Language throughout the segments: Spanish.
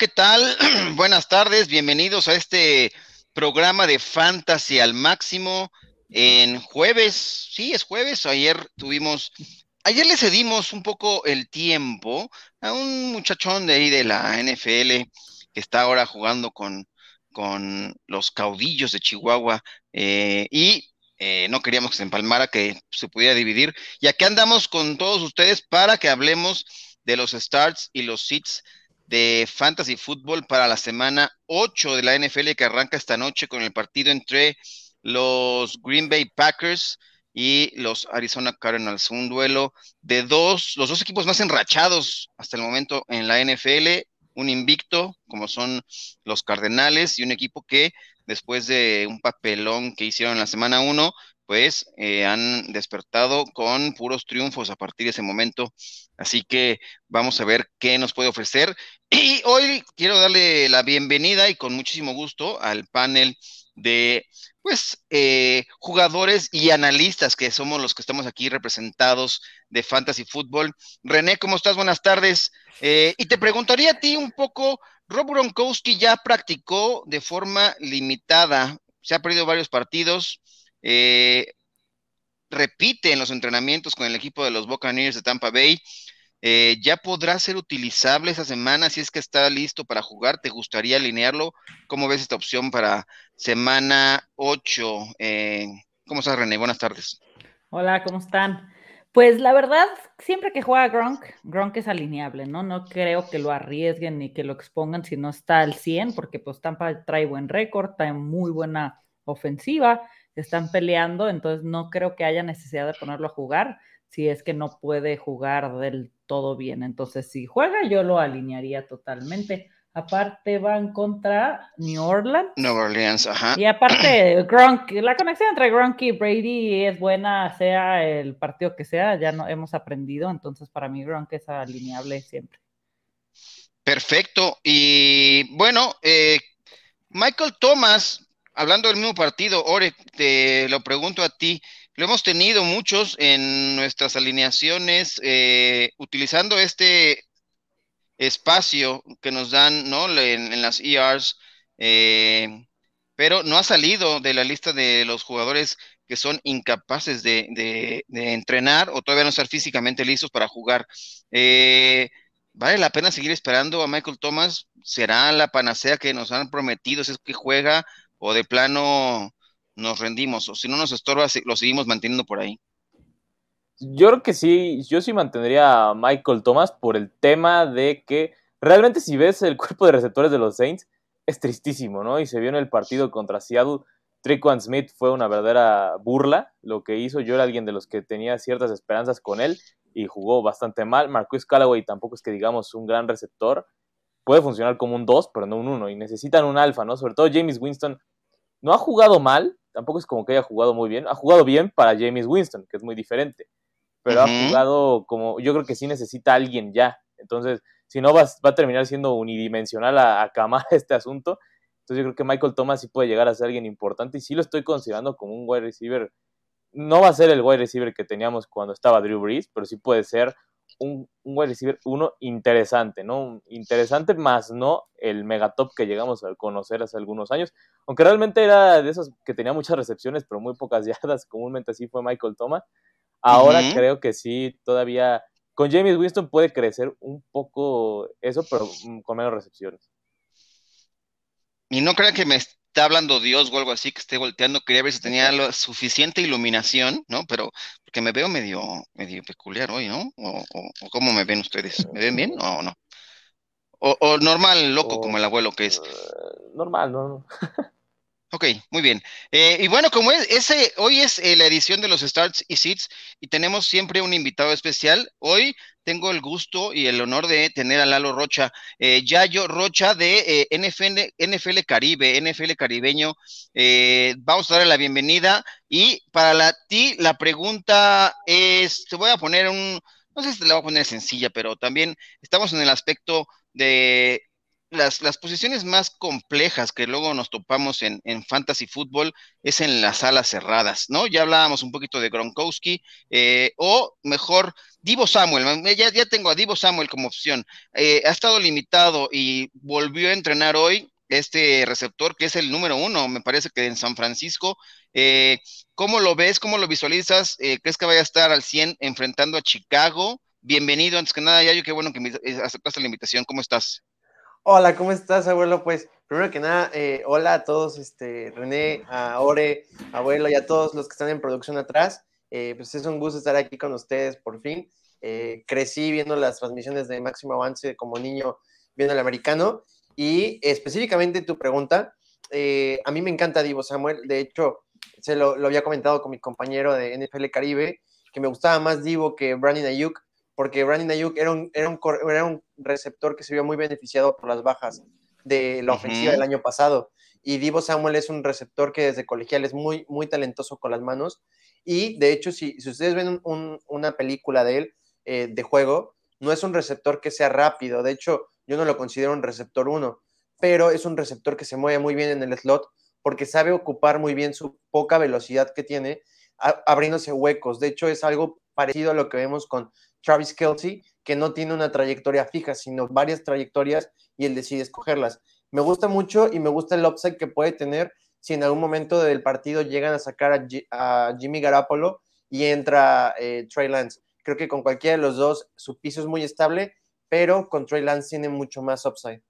¿qué tal? Buenas tardes, bienvenidos a este programa de Fantasy al máximo en jueves. Sí, es jueves. Ayer tuvimos, ayer le cedimos un poco el tiempo a un muchachón de ahí de la NFL que está ahora jugando con, con los caudillos de Chihuahua eh, y eh, no queríamos que se empalmara, que se pudiera dividir. Y aquí andamos con todos ustedes para que hablemos de los starts y los sits de Fantasy Football para la semana 8 de la NFL que arranca esta noche con el partido entre los Green Bay Packers y los Arizona Cardinals. Un duelo de dos, los dos equipos más enrachados hasta el momento en la NFL, un invicto como son los Cardenales y un equipo que después de un papelón que hicieron la semana 1, pues eh, han despertado con puros triunfos a partir de ese momento. Así que vamos a ver qué nos puede ofrecer. Y hoy quiero darle la bienvenida y con muchísimo gusto al panel de pues eh, jugadores y analistas que somos los que estamos aquí representados de Fantasy Football. René, ¿cómo estás? Buenas tardes. Eh, y te preguntaría a ti un poco, Rob Gronkowski ya practicó de forma limitada, se ha perdido varios partidos, eh, repite en los entrenamientos con el equipo de los Buccaneers de Tampa Bay. Eh, ya podrá ser utilizable esa semana si es que está listo para jugar. ¿Te gustaría alinearlo? ¿Cómo ves esta opción para semana 8? Eh, ¿Cómo estás, René? Buenas tardes. Hola, ¿cómo están? Pues la verdad, siempre que juega Gronk, Gronk es alineable, ¿no? No creo que lo arriesguen ni que lo expongan si no está al 100, porque pues Tampa trae buen récord, trae muy buena ofensiva están peleando, entonces no creo que haya necesidad de ponerlo a jugar si es que no puede jugar del todo bien. Entonces, si juega, yo lo alinearía totalmente. Aparte van contra New Orleans. New Orleans, ajá. Y aparte, Gronk, la conexión entre Gronk y Brady es buena, sea el partido que sea, ya no hemos aprendido, entonces para mí Gronk es alineable siempre. Perfecto. Y bueno, eh, Michael Thomas hablando del mismo partido, Ore, te lo pregunto a ti. Lo hemos tenido muchos en nuestras alineaciones, eh, utilizando este espacio que nos dan ¿no? en, las ERs, eh, pero no ha salido de la lista de los jugadores que son incapaces de, entrenar o todavía no estar físicamente listos para jugar. Eh, ¿Vale la pena seguir esperando a Michael Thomas? ¿Será la panacea que nos han prometido? ¿Es que juega o de plano nos rendimos, o si no nos estorba, lo seguimos manteniendo por ahí. Yo creo que sí, yo sí mantendría a Michael Thomas por el tema de que realmente si ves el cuerpo de receptores de los Saints, es tristísimo, ¿no? Y se vio en el partido contra Seattle, Trickwan Smith fue una verdadera burla lo que hizo. Yo era alguien de los que tenía ciertas esperanzas con él y jugó bastante mal. Marcus Callaway tampoco es que digamos un gran receptor. Puede funcionar como un 2, pero no un 1. Y necesitan un alfa, ¿no? Sobre todo James Winston no ha jugado mal, tampoco es como que haya jugado muy bien, ha jugado bien para James Winston, que es muy diferente, pero ha jugado como, yo creo que sí necesita alguien ya, entonces, si no va, va a terminar siendo unidimensional a, a este asunto, entonces yo creo que Michael Thomas sí puede llegar a ser alguien importante y sí lo estoy considerando como un wide receiver, no va a ser el wide receiver que teníamos cuando estaba Drew Brees, pero sí puede ser un, un wide receiver, uno interesante, ¿no? Interesante, más no el megatop que llegamos a conocer hace algunos años. Aunque realmente era de esos que tenía muchas recepciones, pero muy pocas yardas, comúnmente así fue Michael Thomas. Ahora creo que sí, todavía con James Winston puede crecer un poco eso, pero mm, con menos recepciones. Y no crean que me está hablando Dios o algo así, que esté volteando, quería ver si tenía la suficiente iluminación, ¿no? Pero porque me veo medio, medio peculiar hoy, ¿no? O, cómo me ven ustedes, ¿me ven bien o no? O, normal, loco, como el abuelo que es. Eh, normal, no, no. Ok, muy bien. Eh, y bueno, como es, ese, hoy es eh, la edición de los Starts y Seats y tenemos siempre un invitado especial. Hoy tengo el gusto y el honor de tener a Lalo Rocha, eh, Yayo Rocha de NFL, NFL, Caribe, NFL caribeño. vamos a darle la bienvenida y para la, ti la pregunta es, te voy a poner un, no sé si te la voy a poner sencilla, pero también estamos en el aspecto de las, las, posiciones más complejas que luego nos topamos en, en, fantasy fútbol es en las alas cerradas, ¿no? Ya hablábamos un poquito de Gronkowski, eh, o mejor Divo Samuel, ya, ya tengo a Divo Samuel como opción. Eh, ha estado limitado y volvió a entrenar hoy este receptor que es el número uno, me parece que en San Francisco. Eh, ¿Cómo lo ves? ¿Cómo lo visualizas? Eh, ¿Crees que vaya a estar al 100 enfrentando a Chicago? Bienvenido, antes que nada, Yayo, qué bueno que aceptaste la invitación. ¿Cómo estás? Hola, ¿cómo estás, abuelo? Pues primero que nada, hola a todos, este, René, a Ore, abuelo y a todos los que están en producción atrás. Eh, pues es un gusto estar aquí con ustedes por fin. Eh, crecí viendo las transmisiones de Máximo Avance como niño viendo el americano y específicamente tu pregunta, eh, a mí me encanta Divo Samuel, de hecho se lo, había comentado con mi compañero de NFL Caribe, que me gustaba más Divo que Brandon Ayuk, porque Brandon Ayuk era un, era, un, era un receptor que se vio muy beneficiado por las bajas de la ofensiva del año pasado. Y Divo Samuel es un receptor que desde colegial es muy, muy talentoso con las manos y de hecho, si, ustedes ven una película de él, eh, de juego, no es un receptor que sea rápido. De hecho, yo no lo considero un receptor 1, pero es un receptor que se mueve muy bien en el slot porque sabe ocupar muy bien su poca velocidad que tiene, abriéndose huecos. De hecho, es algo parecido a lo que vemos con Travis Kelsey, que no tiene una trayectoria fija, sino varias trayectorias y él decide escogerlas. Me gusta mucho y me gusta el upside que puede tener si en algún momento del partido llegan a sacar a, Jimmy Garapolo y entra eh, Trey Lance. Creo que con cualquiera de los dos su piso es muy estable, pero con Trey Lance tiene mucho más upside.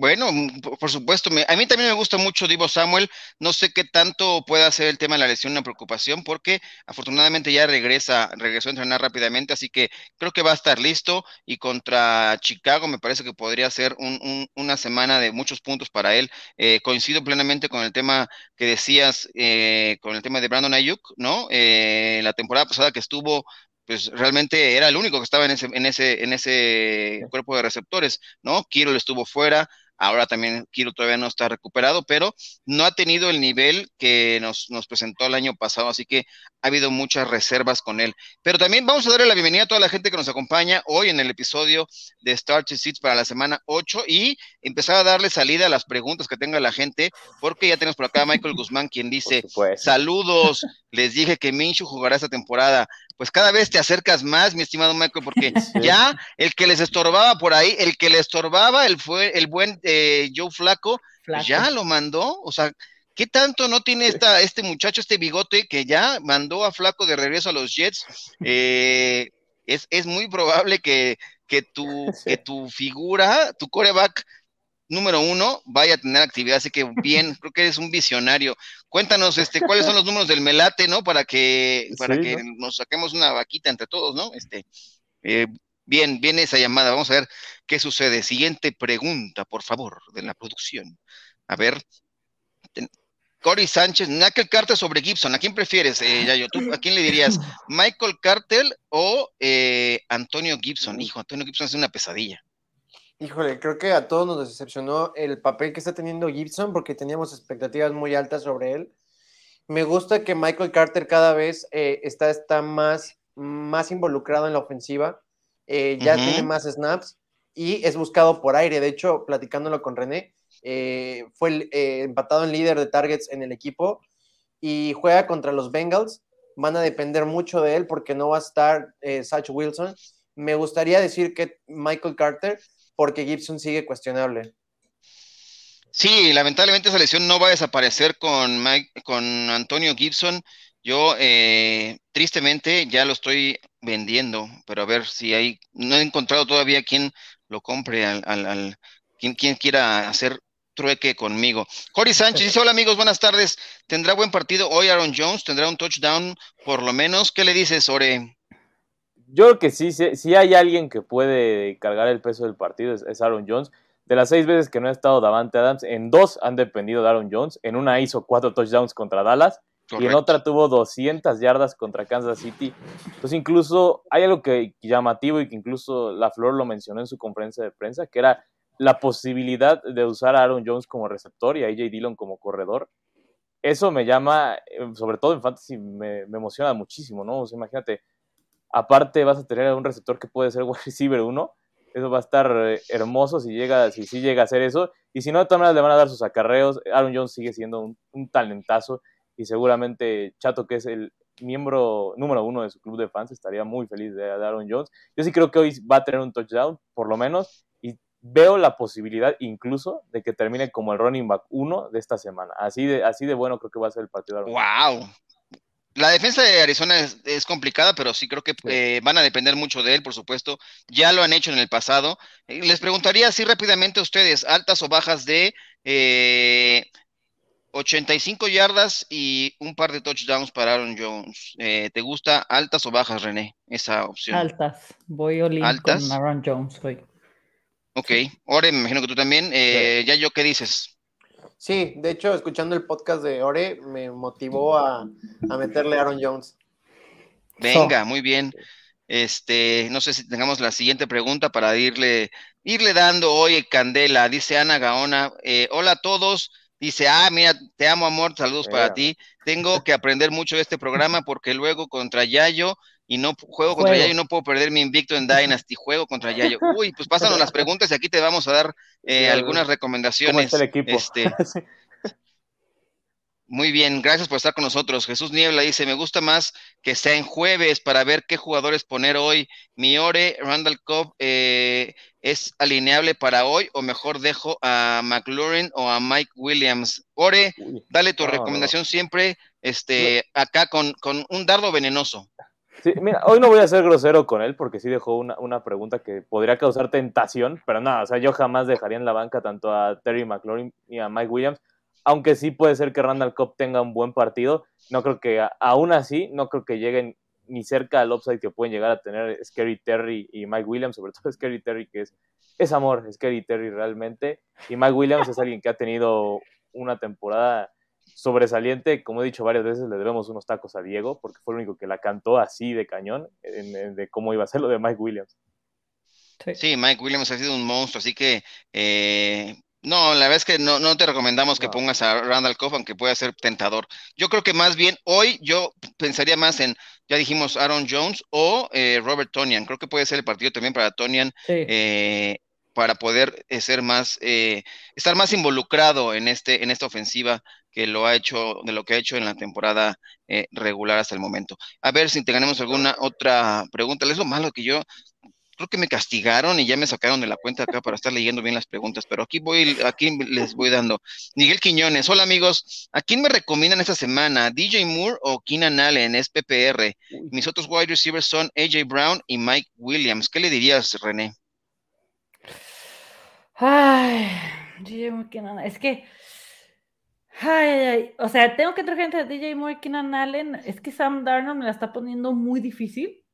Bueno, mm, por supuesto, a mí también me gusta mucho Divo Samuel. No sé qué tanto puede ser el tema de la lesión una preocupación, porque afortunadamente ya regresa, regresó a entrenar rápidamente, así que creo que va a estar listo. Y contra Chicago me parece que podría ser una semana de muchos puntos para él. Eh, coincido plenamente con el tema que decías, eh, con el tema de Brandon Ayuk, ¿no? Eh, la temporada pasada que estuvo pues realmente era el único que estaba en ese, en ese, en ese cuerpo de receptores, ¿no? Kiro estuvo fuera, Ahora también Kiro todavía no está recuperado, pero no ha tenido el nivel que nos, nos presentó el año pasado, así que ha habido muchas reservas con él. Pero también vamos a darle la bienvenida a toda la gente que nos acompaña hoy en el episodio de Start to Seats para la semana 8 y empezar a darle salida a las preguntas que tenga la gente, porque ya tenemos por acá a Michael Guzmán quien dice, saludos, les dije que Minshu jugará esta temporada. Pues cada vez te acercas más, mi estimado Michael, porque ya el que les estorbaba por ahí, el que le estorbaba, el, fue, el buen eh, Joe Flaco, pues ya lo mandó, o sea, ¿qué tanto no tiene esta, este muchacho, este bigote, que ya mandó a Flaco de regreso a los Jets? Eh, es, es, muy probable que, que, tu, que tu figura, tu coreback, número uno vaya a tener actividad, así que bien, creo que eres un visionario. Cuéntanos, este, cuáles son los números del Melate, ¿no? Para que, para que nos saquemos una vaquita entre todos, ¿no? Este, eh, bien, viene esa llamada, vamos a ver qué sucede. Siguiente pregunta, por favor, de la producción. A ver. Cory Sánchez, Michael Carter sobre Gibson, ¿a quién prefieres, eh, Yayo? ¿Tú, ¿A quién le dirías? ¿Michael Carter o eh, Antonio Gibson? Hijo, Antonio Gibson es una pesadilla. Híjole, creo que a todos nos decepcionó el papel que está teniendo Gibson porque teníamos expectativas muy altas sobre él. Me gusta que Michael Carter cada vez eh, está, está más, más involucrado en la ofensiva, eh, ya tiene más snaps y es buscado por aire. De hecho, platicándolo con René, eh, fue empatado en líder de targets en el equipo y juega contra los Bengals. Van a depender mucho de él porque no va a estar Satch Wilson. Me gustaría decir que Michael Carter porque Gibson sigue cuestionable. Sí, lamentablemente esa lesión no va a desaparecer con, con Antonio Gibson. Yo, eh, tristemente, ya lo estoy vendiendo, pero a ver si hay, no he encontrado todavía quien lo compre, al, al, quien, quien quiera hacer trueque conmigo. Cory Sánchez dice, hola amigos, buenas tardes. ¿Tendrá buen partido hoy Aaron Jones? ¿Tendrá un touchdown por lo menos? ¿Qué le dices, Ore? Yo creo que sí, sí, hay alguien que puede cargar el peso del partido, es, Aaron Jones. De las seis veces que no ha estado Davante Adams, en dos han dependido de Aaron Jones. En una hizo cuatro touchdowns contra Dallas y en otra tuvo 200 yardas contra Kansas City. Pues incluso hay algo que llamativo y que incluso La Flor lo mencionó en su conferencia de prensa, que era la posibilidad de usar a Aaron Jones como receptor y a AJ Dillon como corredor. Eso me llama, eh, sobre todo en fantasy, me, me emociona muchísimo, ¿no? O sea, imagínate, Aparte vas a tener un receptor que puede ser wide receiver 1. Eso va a estar eh, hermoso si llega, si llega a hacer eso. Y si no, de todas maneras le van a dar sus acarreos. Aaron Jones sigue siendo un, talentazo. Y seguramente Chato, que es el miembro número uno de su club de fans, estaría muy feliz de, Aaron Jones. Yo sí creo que hoy va a tener un touchdown, por lo menos, y veo la posibilidad incluso de que termine como el running back uno de esta semana. Así de, así de bueno creo que va a ser el partido. De ¡Wow! La defensa de Arizona es, complicada, pero sí creo que eh, van a depender mucho de él, por supuesto. Ya lo han hecho en el pasado. Eh, les preguntaría así rápidamente a ustedes, altas o bajas de eh, 85 yardas y un par de touchdowns para Aaron Jones. Eh, ¿Te gusta altas o bajas, René, esa opción? Altas. Voy a con Aaron Jones hoy. Ok. Ore, me imagino que tú también. Ya yo, ¿qué dices? Sí, de hecho, escuchando el podcast de Ore me motivó a, meterle a Aaron Jones. Venga, muy bien. Este, no sé si tengamos la siguiente pregunta para irle, irle dando hoy candela. Dice Ana Gaona, eh, hola a todos. Dice, ah, mira, te amo, amor, saludos para ti. Tengo que aprender mucho de este programa porque luego contra Yayo y no juego contra Yayo y no puedo perder mi invicto en Dynasty, juego contra Yayo. Uy, pues pásanos las preguntas y aquí te vamos a dar eh, algunas recomendaciones. el equipo? Este, muy bien, gracias por estar con nosotros. Jesús Niebla dice, me gusta más que sea en jueves para ver qué jugadores poner hoy. Miore, Randall Cobb, eh, ¿es alineable para hoy o mejor dejo a McLaurin o a Mike Williams? Ore, dale tu recomendación siempre este, acá con, con un dardo venenoso. Sí, mira, hoy no voy a ser grosero con él porque sí dejó una, pregunta que podría causar tentación, pero nada, o sea, yo jamás dejaría en la banca tanto a Terry McLaurin ni a Mike Williams, aunque sí puede ser que Randall Cobb tenga un buen partido, no creo que, aún así, no creo que lleguen ni cerca al upside que pueden llegar a tener Scary Terry y Mike Williams, sobre todo Scary Terry, que es, es amor, Scary Terry realmente, y Mike Williams es alguien que ha tenido una temporada sobresaliente, como he dicho varias veces, le debemos unos tacos a Diego, porque fue el único que la cantó así de cañón, de cómo iba a ser lo de Mike Williams. Sí. Mike Williams ha sido un monstruo, así que eh, no, la verdad es que no, no te recomendamos que pongas a Randall Cobb, aunque pueda ser tentador. Yo creo que más bien hoy yo pensaría más en, ya dijimos, Aaron Jones o eh, Robert Tonian. Creo que puede ser el partido también para Tonian. Eh, para poder ser más, estar más involucrado en este, en esta ofensiva que lo ha hecho, de lo que ha hecho en la temporada eh, regular hasta el momento. A ver si tenemos alguna otra pregunta. Es lo malo que yo creo que me castigaron y ya me sacaron de la cuenta acá para estar leyendo bien las preguntas, pero aquí voy, aquí les voy dando. Miguel Quiñones, hola amigos, ¿a quién me recomiendan esta semana? ¿DJ Moore o Keenan Allen? Es PPR. Mis otros wide receivers son AJ Brown y Mike Williams. ¿Qué le dirías, René? Ay, es que Ay, ay, O sea, tengo que traer gente de DJ Moore, Keenan Allen. Es que Sam Darnold me la está poniendo muy difícil.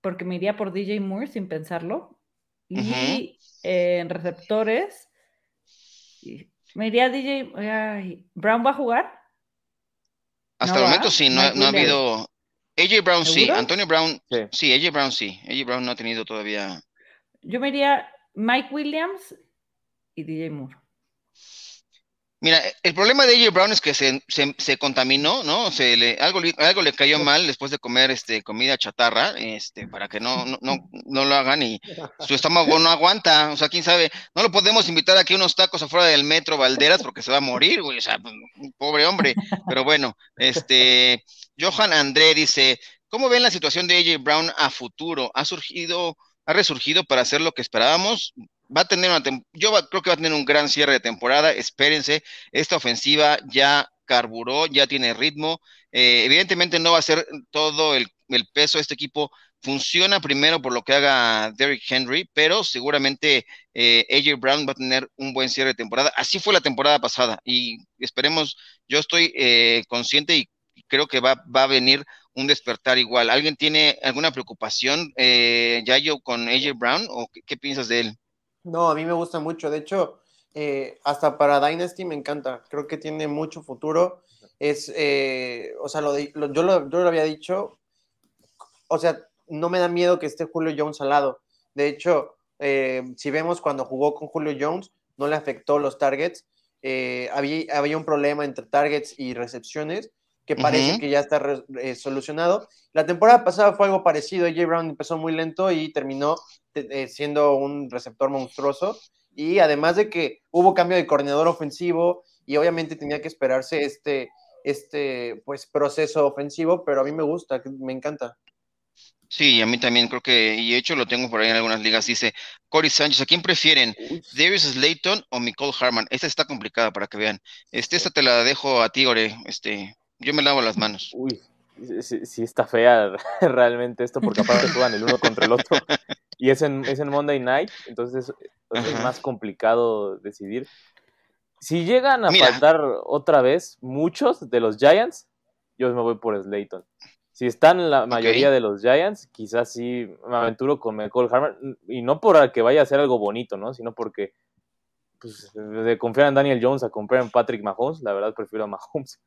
Porque me iría por DJ Moore sin pensarlo. Y en receptores, me iría DJ. Ay, ¿Brown va a jugar? Hasta el momento sí, no, ha habido. AJ Brown sí, Antonio Brown sí. AJ Brown sí. AJ Brown no ha tenido todavía. Yo me iría Mike Williams y DJ Moore. Mira, el problema de AJ Brown es que se, se, contaminó, ¿no? Se le, algo, algo le cayó mal después de comer este, comida chatarra, este, para que no, no, no, lo hagan y su estómago no aguanta. O sea, quién sabe, no lo podemos invitar aquí a unos tacos afuera del metro Valderas porque se va a morir, güey. O sea, pobre hombre. Pero bueno, este, Johan André dice, ¿cómo ven la situación de AJ Brown a futuro? ¿Ha surgido, ha resurgido para hacer lo que esperábamos? Va a tener una yo creo que va a tener un gran cierre de temporada, espérense, esta ofensiva ya carburó, ya tiene ritmo, eh, evidentemente no va a ser todo el, peso este equipo, funciona primero por lo que haga Derrick Henry, pero seguramente eh, AJ Brown va a tener un buen cierre de temporada, así fue la temporada pasada y esperemos, yo estoy eh, consciente y creo que va, va a venir un despertar igual. ¿Alguien tiene alguna preocupación, eh, Yayo, con AJ Brown o qué piensas de él? No, a mí me gusta mucho. De hecho, eh, hasta para Dynasty me encanta. Creo que tiene mucho futuro. Es, eh, o sea, lo, yo, lo, había dicho. O sea, no me da miedo que esté Julio Jones al lado. De hecho, eh, si vemos cuando jugó con Julio Jones, no le afectó los targets. había, había un problema entre targets y recepciones que parece que ya está solucionado. La temporada pasada fue algo parecido. AJ Brown empezó muy lento y terminó eh, siendo un receptor monstruoso. Y además de que hubo cambio de coordinador ofensivo y obviamente tenía que esperarse este, este pues proceso ofensivo, pero a mí me gusta, me encanta. Sí, a mí también creo que, y de hecho lo tengo por ahí en algunas ligas, dice Cory Sánchez, ¿a quién prefieren? ¿Darius Slayton o Nicole Harman? Esta está complicada para que vean. Este, esta te la dejo a ti, Ore. Este, yo me lavo las manos. Uy, sí, está fea realmente esto, porque aparte juegan el uno contra el otro. Y es en, es en Monday Night, entonces es, más complicado decidir. Si llegan a faltar otra vez muchos de los Giants, yo me voy por Slayton. Si están la mayoría de los Giants, quizás sí me aventuro con Michael Harman. Y no por que vaya a ser algo bonito, ¿no? Sino porque pues, de confiar en Daniel Jones a confiar en Patrick Mahomes, la verdad prefiero a Mahomes.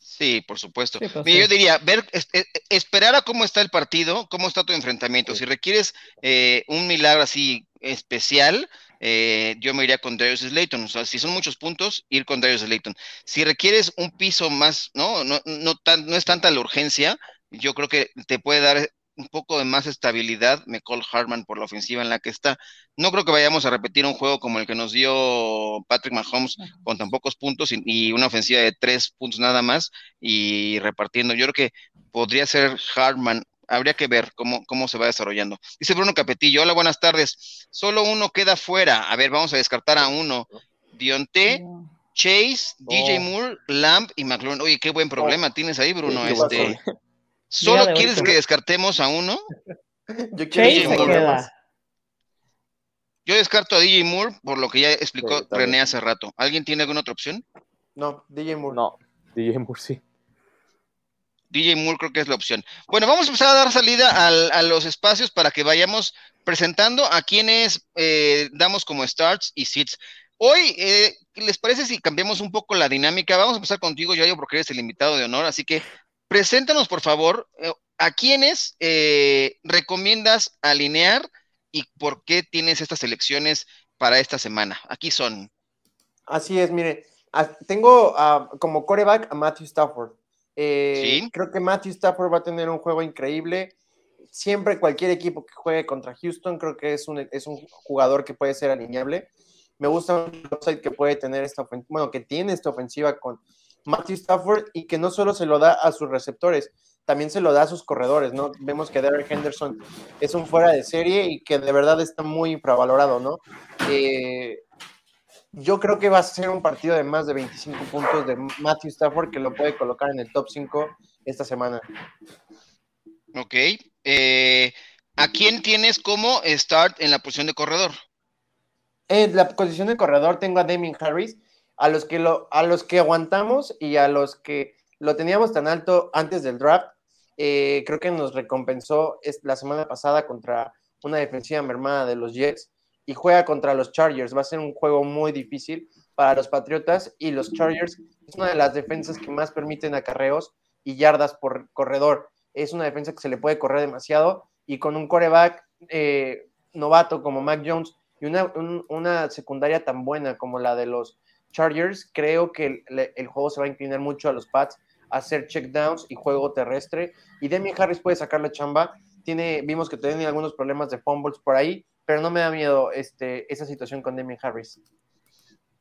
Sí, por supuesto. Pues yo diría, ver, e, esperar a cómo está el partido, cómo está tu enfrentamiento. Si requieres eh, un milagro así especial, eh, yo me iría con Darius Slayton. O sea, si son muchos puntos, ir con Darius Slayton. Si requieres un piso más, ¿no? No, no, no es tanta la urgencia, yo creo que te puede dar un poco de más estabilidad McCall Hartman por la ofensiva en la que está. No creo que vayamos a repetir un juego como el que nos dio Patrick Mahomes con tan pocos puntos y, una ofensiva de tres puntos nada más y repartiendo. Yo creo que podría ser Hartman. Habría que ver cómo, cómo se va desarrollando. Dice Bruno Capetillo, hola, buenas tardes. Solo uno queda fuera. A ver, vamos a descartar a uno. Dionte, Chase, DJ Moore, Lamb y McLaurin. Oye, qué buen problema tienes ahí, Bruno. Este, ¿Solo quieres que descartemos a uno? Yo quiero Yo descarto a DJ Moore por lo que ya explicó René hace rato. ¿Alguien tiene alguna otra opción? No, DJ Moore. No, DJ Moore sí. DJ Moore creo que es la opción. Bueno, vamos a empezar a dar salida a los espacios para que vayamos presentando a quienes eh, damos como starts y sits. Hoy, eh, ¿les parece si cambiamos un poco la dinámica? Vamos a empezar contigo, Yayo, porque eres el invitado de honor, así que preséntanos, por favor, eh, a quiénes eh, recomiendas alinear y por qué tienes estas elecciones para esta semana. Aquí son. Así es, mire, tengo como coreback a Matthew Stafford. Eh, ¿Sí? Creo que Matthew Stafford va a tener un juego increíble. Siempre cualquier equipo que juegue contra Houston, creo que es un, es un jugador que puede ser alineable. Me gusta el upside que puede tener esta bueno, que tiene esta ofensiva con Matthew Stafford y que no solo se lo da a sus receptores, también se lo da a sus corredores, ¿no? Vemos que Derek Henderson es un fuera de serie y que de verdad está muy infravalorado, ¿no? Eh, yo creo que va a ser un partido de más de 25 puntos de Matthew Stafford que lo puede colocar en el top 5 esta semana. Ok. Eh, ¿A quién tienes como start en la posición de corredor? En la posición de corredor tengo a Damien Harris a los que lo, a los que aguantamos y a los que lo teníamos tan alto antes del draft, eh, creo que nos recompensó la semana pasada contra una defensiva mermada de los Jets y juega contra los Chargers. Va a ser un juego muy difícil para los Patriotas y los Chargers es una de las defensas que más permiten acarreos y yardas por corredor. Es una defensa que se le puede correr demasiado y con un coreback eh, novato como Mac Jones y una, una secundaria tan buena como la de los Chargers, creo que el, juego se va a inclinar mucho a los Pats, a hacer checkdowns y juego terrestre. Y Demi Harris puede sacar la chamba. Tiene, vimos que tiene algunos problemas de fumbles por ahí, pero no me da miedo este, esa situación con Demi Harris.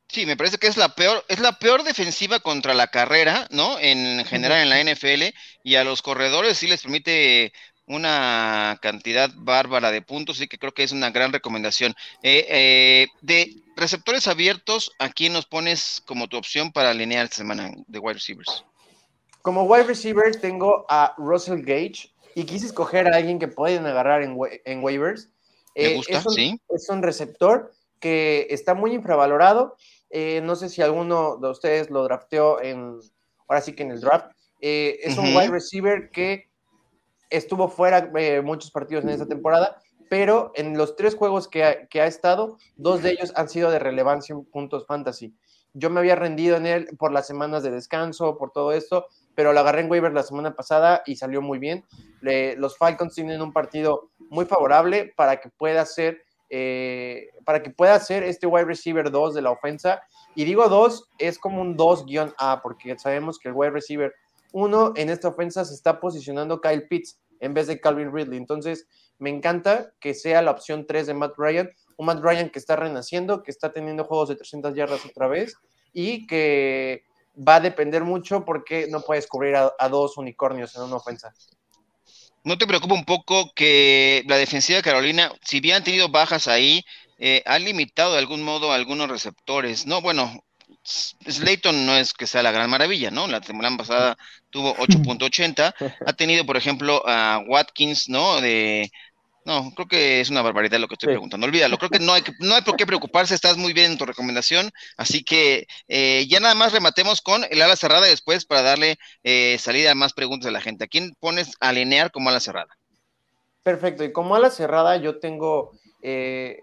Sí, me parece que es la peor, es la peor defensiva contra la carrera, ¿no? En general en la NFL, y a los corredores sí les permite una cantidad bárbara de puntos, y que creo que es una gran recomendación. Eh, eh, de receptores abiertos, ¿a quién nos pones como tu opción para alinear esta semana de wide receivers? Como wide receiver tengo a Russell Gage y quise escoger a alguien que pueden agarrar en, waivers. Me eh, gusta, es un, sí. Es un receptor que está muy infravalorado. no sé si alguno de ustedes lo drafteó en, ahora sí que en el draft. es un wide receiver que estuvo fuera eh, muchos partidos en esta temporada, pero en los tres juegos que ha, estado, dos de ellos han sido de relevancia en puntos fantasy. Yo me había rendido en él por las semanas de descanso, por todo esto, pero lo agarré en waiver la semana pasada y salió muy bien. los Falcons tienen un partido muy favorable para que pueda ser eh, para que pueda ser este wide receiver 2 de la ofensa. Y digo 2, es como un 2-A, porque sabemos que el wide receiver uno, en esta ofensa se está posicionando Kyle Pitts en vez de Calvin Ridley. Entonces, me encanta que sea la opción 3 de Matt Ryan, un Matt Ryan que está renaciendo, que está teniendo juegos de 300 yardas otra vez y que va a depender mucho porque no puedes cubrir a, a dos unicornios en una ofensa. ¿No te preocupa un poco que la defensiva de Carolina, si bien han tenido bajas ahí, eh, ha limitado de algún modo a algunos receptores? No, bueno, Slayton no es que sea la gran maravilla, ¿no? La temporada pasada tuvo 8.80. Ha tenido, por ejemplo, a Watkins, ¿no? De no, creo que es una barbaridad lo que estoy preguntando. Olvídalo, creo que no hay, no hay por qué preocuparse, estás muy bien en tu recomendación. Así que eh, ya nada más rematemos con el ala cerrada después para darle eh, salida a más preguntas a la gente. ¿A quién pones a alinear como ala cerrada? Perfecto, y como ala cerrada yo tengo, eh,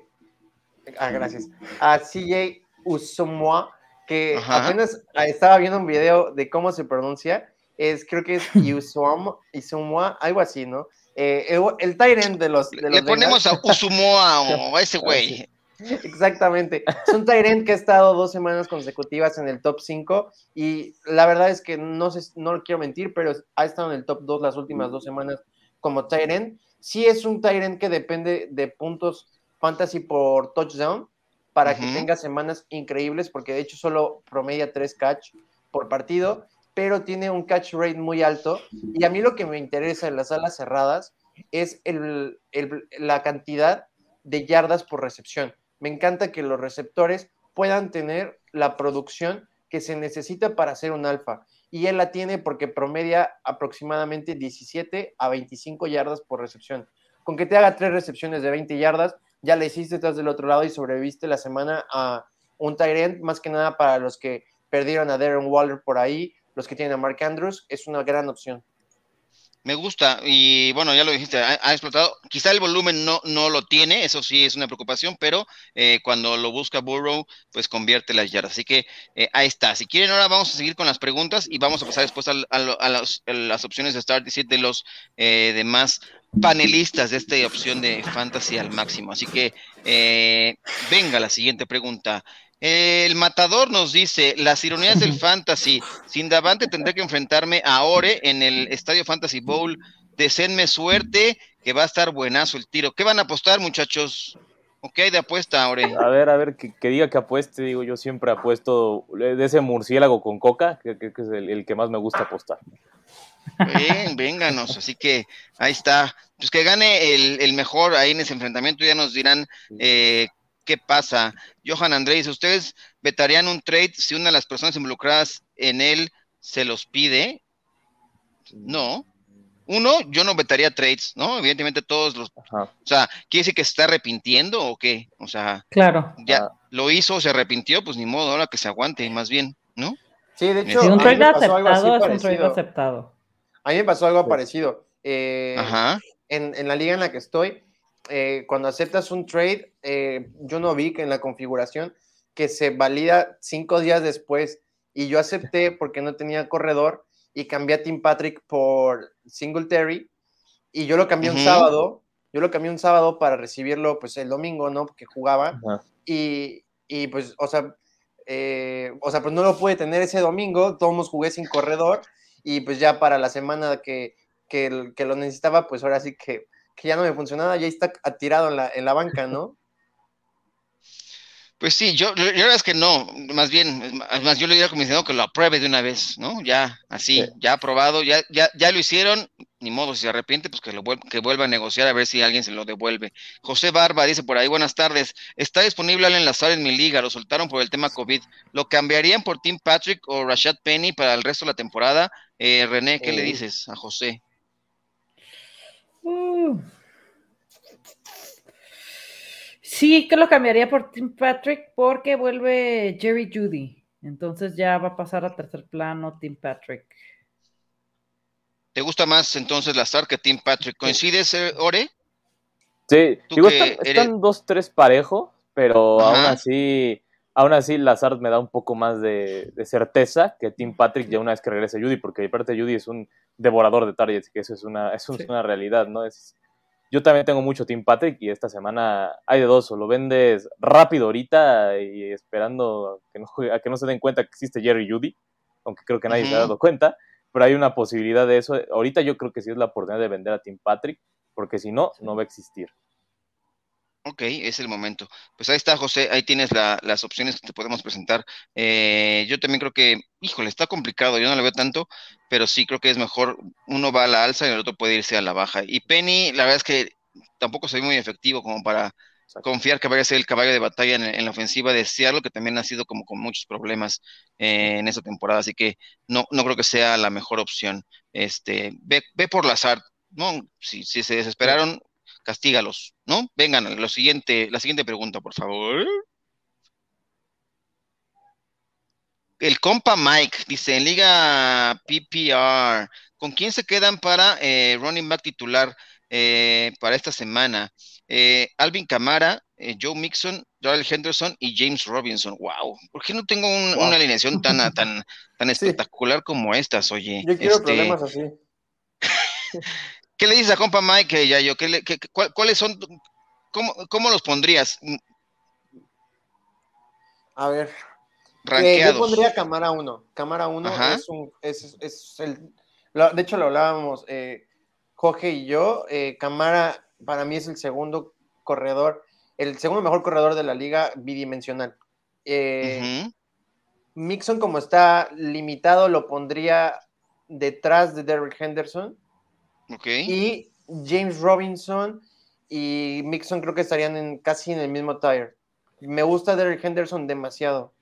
ah, gracias, a CJ Usumwa, que apenas estaba viendo un video de cómo se pronuncia, es, creo que es Usumwa, algo así, ¿no? Eh, el, el de los. Le ponemos a Usumoa o a ese güey. Exactamente. Es un Tyrant que ha estado dos semanas consecutivas en el top 5 y la verdad es que no, sé, no quiero mentir, pero ha estado en el top 2 las últimas dos semanas como Tyrant. Sí es un Tyrant que depende de puntos fantasy por touchdown para que tenga semanas increíbles porque de hecho solo promedia 3 catch por partido pero tiene un catch rate muy alto. Y a mí lo que me interesa en las alas cerradas es la cantidad de yardas por recepción. Me encanta que los receptores puedan tener la producción que se necesita para hacer un alfa. Y él la tiene porque promedia aproximadamente 17 a 25 yardas por recepción. Con que te haga tres recepciones de 20 yardas, ya le hiciste tras del otro lado y sobreviviste la semana a un Tyrant, más que nada para los que perdieron a Darren Waller por ahí los que tienen a Mark Andrews, es una gran opción. Me gusta, y bueno, ya lo dijiste, ha, explotado. Quizá el volumen no, no lo tiene, eso sí es una preocupación, pero eh, cuando lo busca Burrow, pues convierte las yardas. Así que eh, ahí está. Si quieren, ahora vamos a seguir con las preguntas y vamos a pasar después a, las opciones de Start de los eh, demás panelistas de esta opción de Fantasy al máximo. Así que venga la siguiente pregunta. El matador nos dice, las ironías del fantasy, sin Davante tendré que enfrentarme a Ore en el Estadio Fantasy Bowl. Deseenme suerte, que va a estar buenazo el tiro. ¿Qué van a apostar, muchachos? Ok, de apuesta, Ore. A ver, a ver, que, diga que apueste, digo, yo siempre apuesto de ese murciélago con coca, que, es el, que más me gusta apostar. Bien, vénganos, así que ahí está. Pues que gane el, el mejor ahí en ese enfrentamiento, ya nos dirán eh, qué pasa. Johan Andrés, ¿ustedes vetarían un trade si una de las personas involucradas en él se los pide? No. Uno, yo no vetaría trades, ¿no? Evidentemente todos los... O sea, ¿quiere decir que se está arrepintiendo o qué? O sea, claro. Ya lo hizo, se arrepintió, pues ni modo, ahora que se aguante, más bien, ¿no? Sí, de hecho, un trade aceptado es un trade aceptado. A mí me pasó algo parecido. Eh, Ajá. En, en la liga en la que estoy, eh, cuando aceptas un trade, eh, yo no vi que en la configuración que se valida cinco días después y yo acepté porque no tenía corredor y cambié a Tim Patrick por Singletary y yo lo cambié un sábado, yo lo cambié un sábado para recibirlo pues el domingo, ¿no? Porque jugaba y, y, pues, o sea, eh, o sea, pues no lo pude tener ese domingo, todos jugué sin corredor y pues ya para la semana que, que, que lo necesitaba, pues ahora sí que que ya no me funcionaba, ya está tirado en la, en la banca, ¿no? Pues sí, yo, la verdad es que no, más bien, más yo le diría como que lo apruebe de una vez, ¿no? Ya, así, ya aprobado, ya, ya, ya lo hicieron, ni modo, si se arrepiente, pues que lo que vuelva a negociar a ver si alguien se lo devuelve. José Barba dice por ahí, buenas tardes, está disponible al enlazar en mi liga, lo soltaron por el tema COVID, ¿lo cambiarían por Tim Patrick o Rashad Penny para el resto de la temporada? Eh, René, ¿qué le eh. dices a José? Uh. Sí, que lo cambiaría por Tim Patrick porque vuelve Jerry Judy. Entonces ya va a pasar a tercer plano Tim Patrick. ¿Te gusta más entonces la Star que Tim Patrick? ¿Coincides, Ore? Sí, digo, están, dos, tres parejos, pero aún así, aún así Lazard me da un poco más de, certeza que Tim Patrick ya una vez que regrese Judy, porque aparte Judy es un devorador de targets, que eso es una, es una realidad, ¿no? Es, yo también tengo mucho Team Patrick y esta semana hay de dos, o lo vendes rápido ahorita y esperando que no, a que no se den cuenta que existe Jerry Judy, aunque creo que nadie se ha dado cuenta, pero hay una posibilidad de eso. Ahorita yo creo que sí es la oportunidad de vender a Tim Patrick, porque si no, no va a existir. Ok, es el momento. Pues ahí está, José, ahí tienes las opciones que te podemos presentar. Eh, yo también creo que, híjole, está complicado, yo no lo veo tanto, pero sí creo que es mejor, uno va a la alza y el otro puede irse a la baja. Y Penny, la verdad es que tampoco soy muy efectivo como para confiar que vaya a ser el caballo de batalla en, la ofensiva de Seattle, que también ha sido como con muchos problemas eh, en esta temporada, así que no, no creo que sea la mejor opción. Este, ve, ve por azar, ¿no? Si, si se desesperaron, castígalos, ¿no? Vengan, lo siguiente, la siguiente pregunta, por favor. El compa Mike dice, en Liga PPR, ¿con quién se quedan para eh, running back titular eh, para esta semana? Eh, Alvin Camara, Joe Mixon, Darrell Henderson y James Robinson. Wow, ¿por qué no tengo una alineación tan, tan, tan espectacular como estas? Oye, yo quiero este, problemas así. ¿Qué le dices a compa Mike, Yayo? ¿Qué ¿Cuáles son, cómo, los pondrías? A ver. Eh, yo pondría Cámara 1. Cámara 1 es, un, es, es el... de hecho, lo hablábamos eh, Jorge y yo. Eh, Cámara para mí es el segundo corredor, el segundo mejor corredor de la liga bidimensional. Eh, Mixon, como está limitado, lo pondría detrás de Derrick Henderson. Y James Robinson y Mixon creo que estarían en, casi en el mismo tire. Me gusta Derek Henderson demasiado.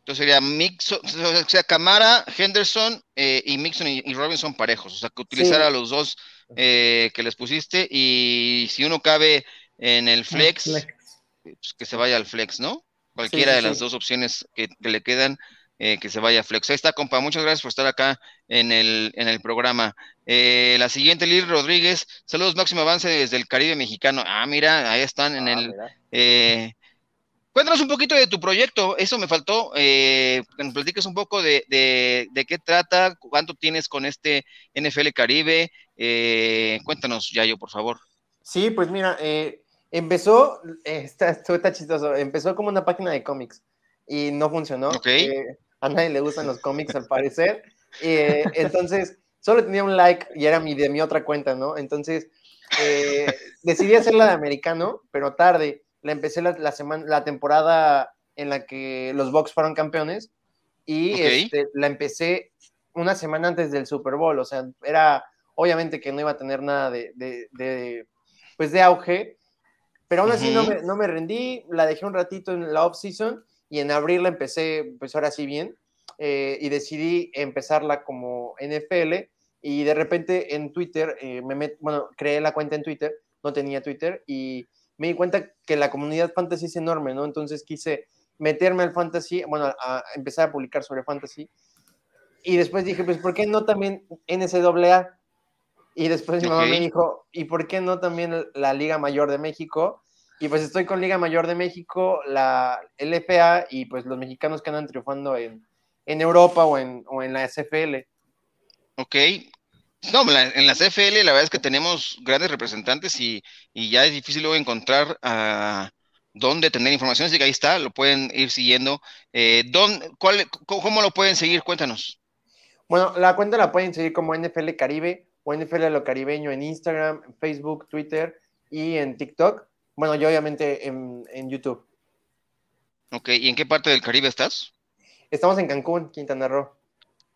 Entonces sería Mixon, o sea, Camara, Henderson eh, y Mixon y, Robinson parejos. O sea, que utilizar a los dos eh, que les pusiste y si uno cabe en el flex, pues que se vaya al flex, ¿no? Cualquiera de las dos opciones que, que le quedan eh, que se vaya Flex. Ahí está, compa. Muchas gracias por estar acá en el, en el programa. Eh, la siguiente, Lili Rodríguez. Saludos, máximo avance desde el Caribe mexicano. Ah, mira, ahí están en ah, el. Eh, cuéntanos un poquito de tu proyecto. Eso me faltó. que nos platiques un poco de, de, qué trata, cuánto tienes con este NFL Caribe. cuéntanos, Yayo, por favor. Sí, pues mira, empezó, está, está chistoso, empezó como una página de cómics y no funcionó. Okay a nadie le gustan los cómics al parecer. Eh, entonces, solo tenía un like y era mi, de mi otra cuenta, ¿no? Entonces, eh, decidí hacerla de americano, pero tarde. La empecé la, semana, la temporada en la que los Bucks fueron campeones y este, la empecé una semana antes del Super Bowl, o sea, era obviamente que no iba a tener nada de, de, pues de auge, pero aún así no, me, no me rendí, la dejé un ratito en la off-season y en abril la empecé, pues ahora sí bien, eh, y decidí empezarla como NFL y de repente en Twitter, eh, me bueno, creé la cuenta en Twitter, no tenía Twitter y me di cuenta que la comunidad fantasy es enorme, ¿no? Entonces quise meterme al fantasy, bueno, a, empezar a publicar sobre fantasy y después dije, pues, ¿por qué no también NCAA? Y después mi mamá me dijo, ¿y por qué no también la Liga Mayor de México? Y pues estoy con Liga Mayor de México, la LFA y pues los mexicanos que andan triunfando en, Europa o en, o en la SFL. Ok. No, en la CFL la verdad es que tenemos grandes representantes y, ya es difícil luego encontrar a dónde tener información, así que ahí está, lo pueden ir siguiendo. Eh, cuál, ¿Cómo lo pueden seguir? Cuéntanos. Bueno, la cuenta la pueden seguir como NFL Caribe o NFL Lo Caribeño en Instagram, Facebook, Twitter y en TikTok. Bueno, yo obviamente en, YouTube. Ok, ¿y en qué parte del Caribe estás? Estamos en Cancún, Quintana Roo.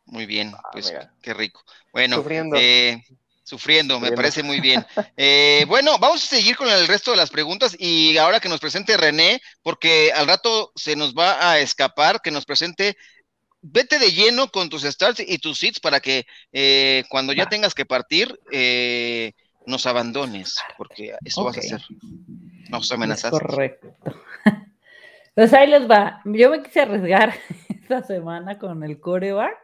Muy bien, ah, pues qué rico. Bueno, sufriendo. Eh, sufriendo, me parece muy bien. Eh, bueno, vamos a seguir con el resto de las preguntas y ahora que nos presente René, porque al rato se nos va a escapar, que nos presente, vete de lleno con tus starts y tus seats para que eh, cuando ya tengas que partir, nos abandones, porque eso vas a hacer. Nos amenazas. Correcto. Pues ahí les va. Yo me quise arriesgar esta semana con el coreback.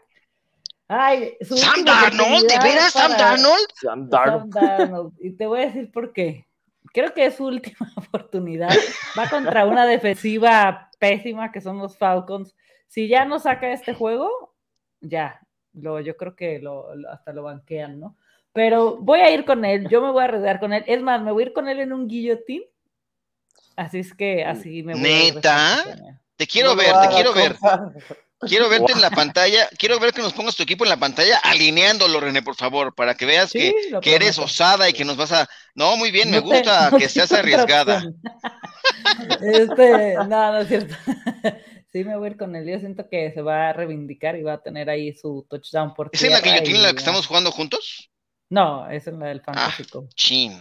Ay, Sam Darnold, ¿de veras Sam Darnold? Sam Darnold. Y te voy a decir por qué. Creo que es su última oportunidad. Va contra una defensiva pésima que son los Falcons. Si ya no saca este juego, ya. Lo, yo creo que lo, hasta lo banquean, ¿no? Pero voy a ir con él, yo me voy a arriesgar con él. Es más, me voy a ir con él en un guillotín. Así es que así me voy ¿Neta? te quiero ver, te quiero ver. Quiero verte en la pantalla, quiero ver que nos pongas tu equipo en la pantalla alineándolo, René, por favor, para que veas Sí, que, eres osada y que nos vas a... No, muy bien, me te- gusta no que seas arriesgada. Este, no, no es cierto. Sí, me voy a ir con él. Yo siento que se va a reivindicar y va a tener ahí su touchdown por ¿Es en la que tierra yo tiene y la que estamos jugando juntos? No, es en la del Fantástico. Chin.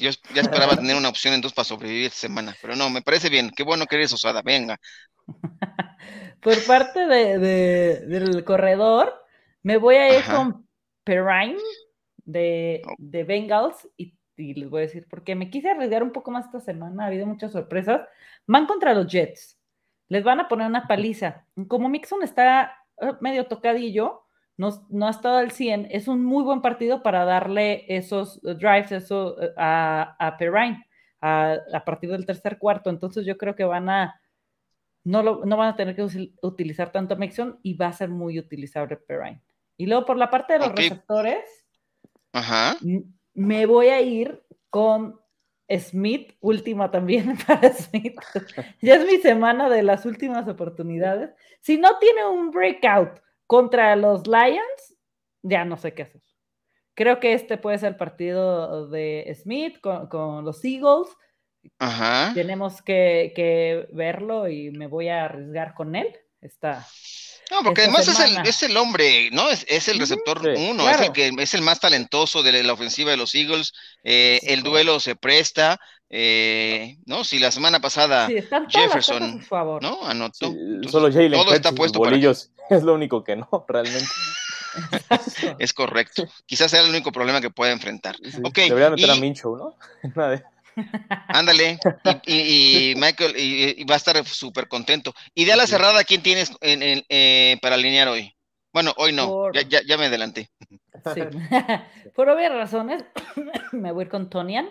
Yo ya esperaba tener una opción entonces para sobrevivir esta semana, pero no, me parece bien. Qué bueno que eres osada, venga. Por parte de, de- del corredor, me voy a ir Ajá. con Perrine de, Oh. de Bengals y, y les voy a decir porque me quise arriesgar un poco más esta semana, ha habido muchas sorpresas. Van contra los Jets, les van a poner una paliza. Como Mixon está eh, medio tocadillo, no, no ha estado al 100, es un muy buen partido para darle esos drives eso, eh, a, a Perrine a, a partir del tercer cuarto. Entonces yo creo que van a no, lo, no van a tener que usil- utilizar tanto a Mixon y va a ser muy utilizable Perrine. Y luego por la parte de los receptores, Ajá. me voy a ir con Smith, última también para Smith. ya es mi semana de las últimas oportunidades. Si no tiene un breakout contra los Lions, ya no sé qué hacer. Creo que este puede ser el partido de Smith con, con los Eagles. Ajá. Tenemos que, que verlo y me voy a arriesgar con él. Está. No, porque además es el, es el hombre, ¿no? Es, es el receptor sí, uno, es el claro. que es el más talentoso de la ofensiva de los Eagles. eh, Sí, el duelo se presta, eh, ¿no? Si la semana pasada, Sí, están todas las cosas Jefferson, a su favor. ¿no? Anotó. Sí, entonces, solo Jalen todo está puesto para es lo único que no, realmente. Es correcto. Quizás sea el único problema que pueda enfrentar. Sí, Ok, Deberían meter a y- Mincho, ¿no? Ándale. Y, y- y Michael y, y va a estar súper contento. Y de ala Sí. cerrada, ¿quién tienes en- en- eh, para alinear hoy? Bueno, hoy no. Por- Ya, ya, ya me adelanté. Sí. Por obvias razones, me voy a ir con Tonian,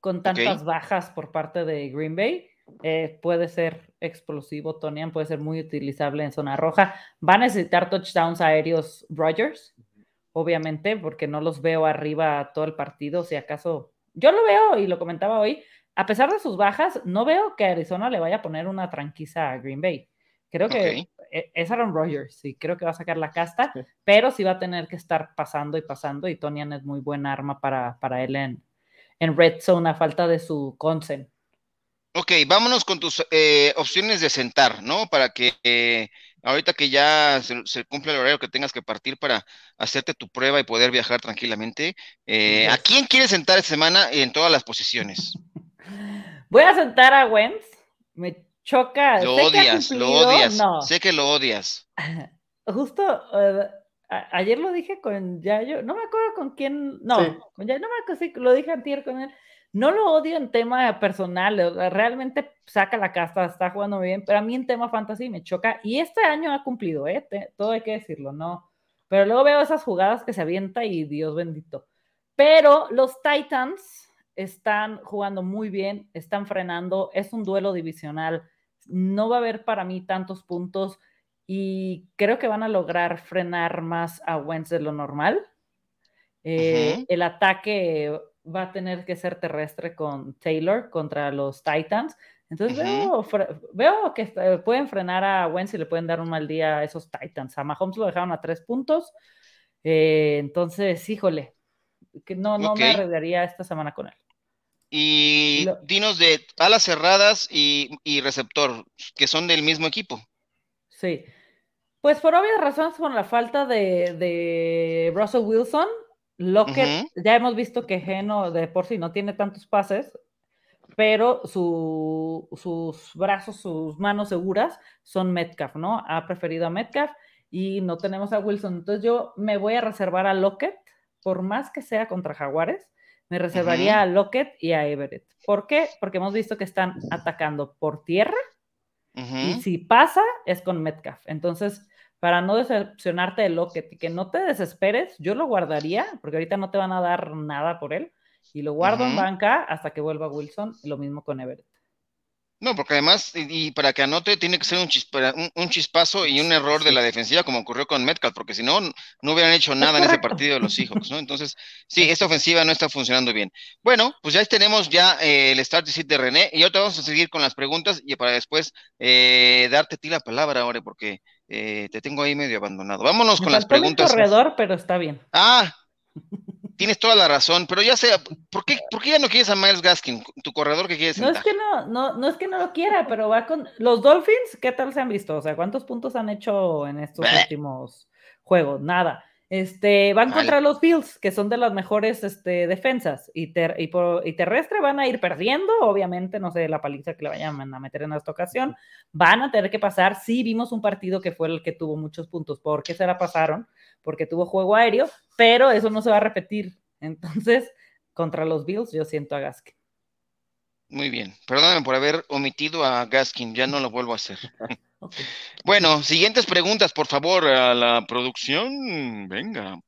con tantas bajas por parte de Green Bay. eh, puede ser explosivo, Tonian puede ser muy utilizable en zona roja. Va a necesitar touchdowns aéreos Rogers, obviamente, porque no los veo arriba todo el partido. Si acaso, yo lo veo y lo comentaba hoy, a pesar de sus bajas, no veo que Arizona le vaya a poner una tranquiza a Green Bay. Creo que e- es Aaron Rodgers y creo que va a sacar la casta, Sí. pero sí va a tener que estar pasando y pasando y Tonian es muy buena arma para, para él en, en Red Zone a falta de su consen. Ok, vámonos con tus eh, opciones de sentar, ¿no? Para que eh, ahorita que ya se, se cumple el horario que tengas que partir para hacerte tu prueba y poder viajar tranquilamente, eh, ¿a Yes. quién quieres sentar esta semana en todas las posiciones? Voy a sentar a Wentz, me choca. Lo sé que ha odias, lo cumplido, odias, No, sé que lo odias. justo a- ayer lo dije con Yayo, no me acuerdo con quién, no, Sí. con Yayo, no me acuerdo si lo dije antier con él. No lo odio en tema personal, realmente saca la casta, está jugando muy bien, pero a mí en tema fantasy me choca y este año ha cumplido, ¿eh? Te- todo hay que decirlo, ¿no? Pero luego veo esas jugadas que se avienta y Dios bendito. Pero los Titans están jugando muy bien, están frenando, es un duelo divisional, no va a haber para mí tantos puntos y creo que van a lograr frenar más a Wentz de lo normal. Eh. El ataque va a tener que ser terrestre con Taylor contra los Titans. Entonces Ujú. veo, fre- veo que pueden frenar a Wentz y le pueden dar un mal día a esos Titans. A Mahomes lo dejaron a tres puntos. Eh, entonces, híjole, que no, no me arriesgaría esta semana con él. Y Lo- dinos de alas cerradas y, y receptor, que son del mismo equipo. Sí. Pues por obvias razones, con la falta de, de Russell Wilson, Lockett, ya hemos visto que Geno de por sí no tiene tantos pases, pero su- sus brazos, sus manos seguras son Metcalf, ¿no? Ha preferido a Metcalf y no tenemos a Wilson. Entonces yo me voy a reservar a Lockett, por más que sea contra Jaguares, me reservaría a Lockett y a Everett. ¿Por qué? Porque hemos visto que están atacando por tierra y si pasa, es con Metcalf. Entonces, para no decepcionarte de Lockett y que no te desesperes, yo lo guardaría, porque ahorita no te van a dar nada por él, y lo guardo en banca hasta que vuelva Wilson, y lo mismo con Everett. No, porque además, y, y para que anote, tiene que ser un, chispa- un, un chispazo y un error de la defensiva, como ocurrió con Metcalf, porque si no, no hubieran hecho nada en ese partido de los Seahawks, ¿no? Entonces, sí, esta ofensiva no está funcionando bien. Bueno, pues ya tenemos ya eh, el start sit de René, y ahora vamos a seguir con las preguntas y para después eh, darte a ti la palabra ahora, porque Eh, te tengo ahí medio abandonado. Vámonos Me con las preguntas. corredor, pero está bien. Ah, tienes toda la razón, pero ya sé, ¿por qué, ¿por qué ya no quieres a Miles Gaskin, tu corredor que quieres No es que no, no, no es que no lo quiera, pero va con los Dolphins, ¿qué tal se han visto? O sea, ¿cuántos puntos han hecho en estos Bleh. últimos juegos? Nada. Este, van contra los Bills, que son de las mejores este, defensas, y, ter- y, por- y terrestre van a ir perdiendo, obviamente, no sé la paliza que le vayan a meter en esta ocasión, van a tener que pasar, sí vimos un partido que fue el que tuvo muchos puntos, ¿por qué se la pasaron? Porque tuvo juego aéreo, pero eso no se va a repetir, entonces, contra los Bills yo siento a Gaskin. Muy bien, perdóname por haber omitido a Gaskin, ya no lo vuelvo a hacer. Bueno, siguientes preguntas, por favor, a la producción. Venga.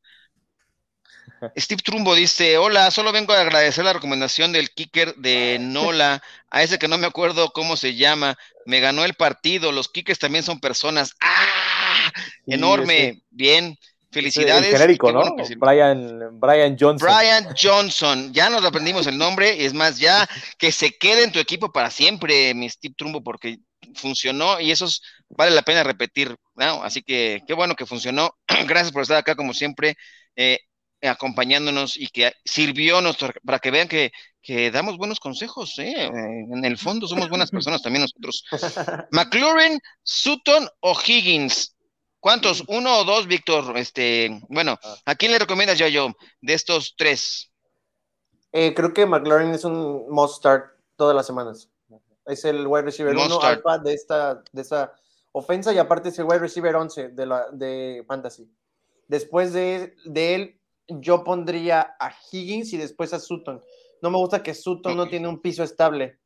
Steve Trumbo dice, hola, solo vengo a agradecer la recomendación del kicker de Nola, a ese que no me acuerdo cómo se llama, me ganó el partido, los kickers también son personas. ¡Ah! Sí, Enorme, ese- bien, felicidades. El genérico, qué ¿no? bueno que sí. Brian, Brian Johnson. Brian Johnson, ya nos aprendimos el nombre, y es más, ya que se quede en tu equipo para siempre, mi Steve Trumbo, porque funcionó y eso es- vale la pena repetir, ¿no? Así que qué bueno que funcionó. Gracias por estar acá, como siempre, eh, acompañándonos y que sirvió nuestro, para que vean que, que damos buenos consejos. Eh, En el fondo somos buenas personas también nosotros. McLaurin, Sutton o Higgins. ¿Cuántos? ¿Uno o dos, Víctor? Este, bueno, ¿a quién le recomiendas yo yo de estos tres? Eh, creo que McLaurin es un must start todas las semanas. Es el wide receiver Must 1 start. alfa de esta, de esta ofensa y aparte es el wide receiver 11 de, la, de Fantasy. Después de, de él, yo pondría a Higgins y después a Sutton. No me gusta que Sutton no tiene un piso estable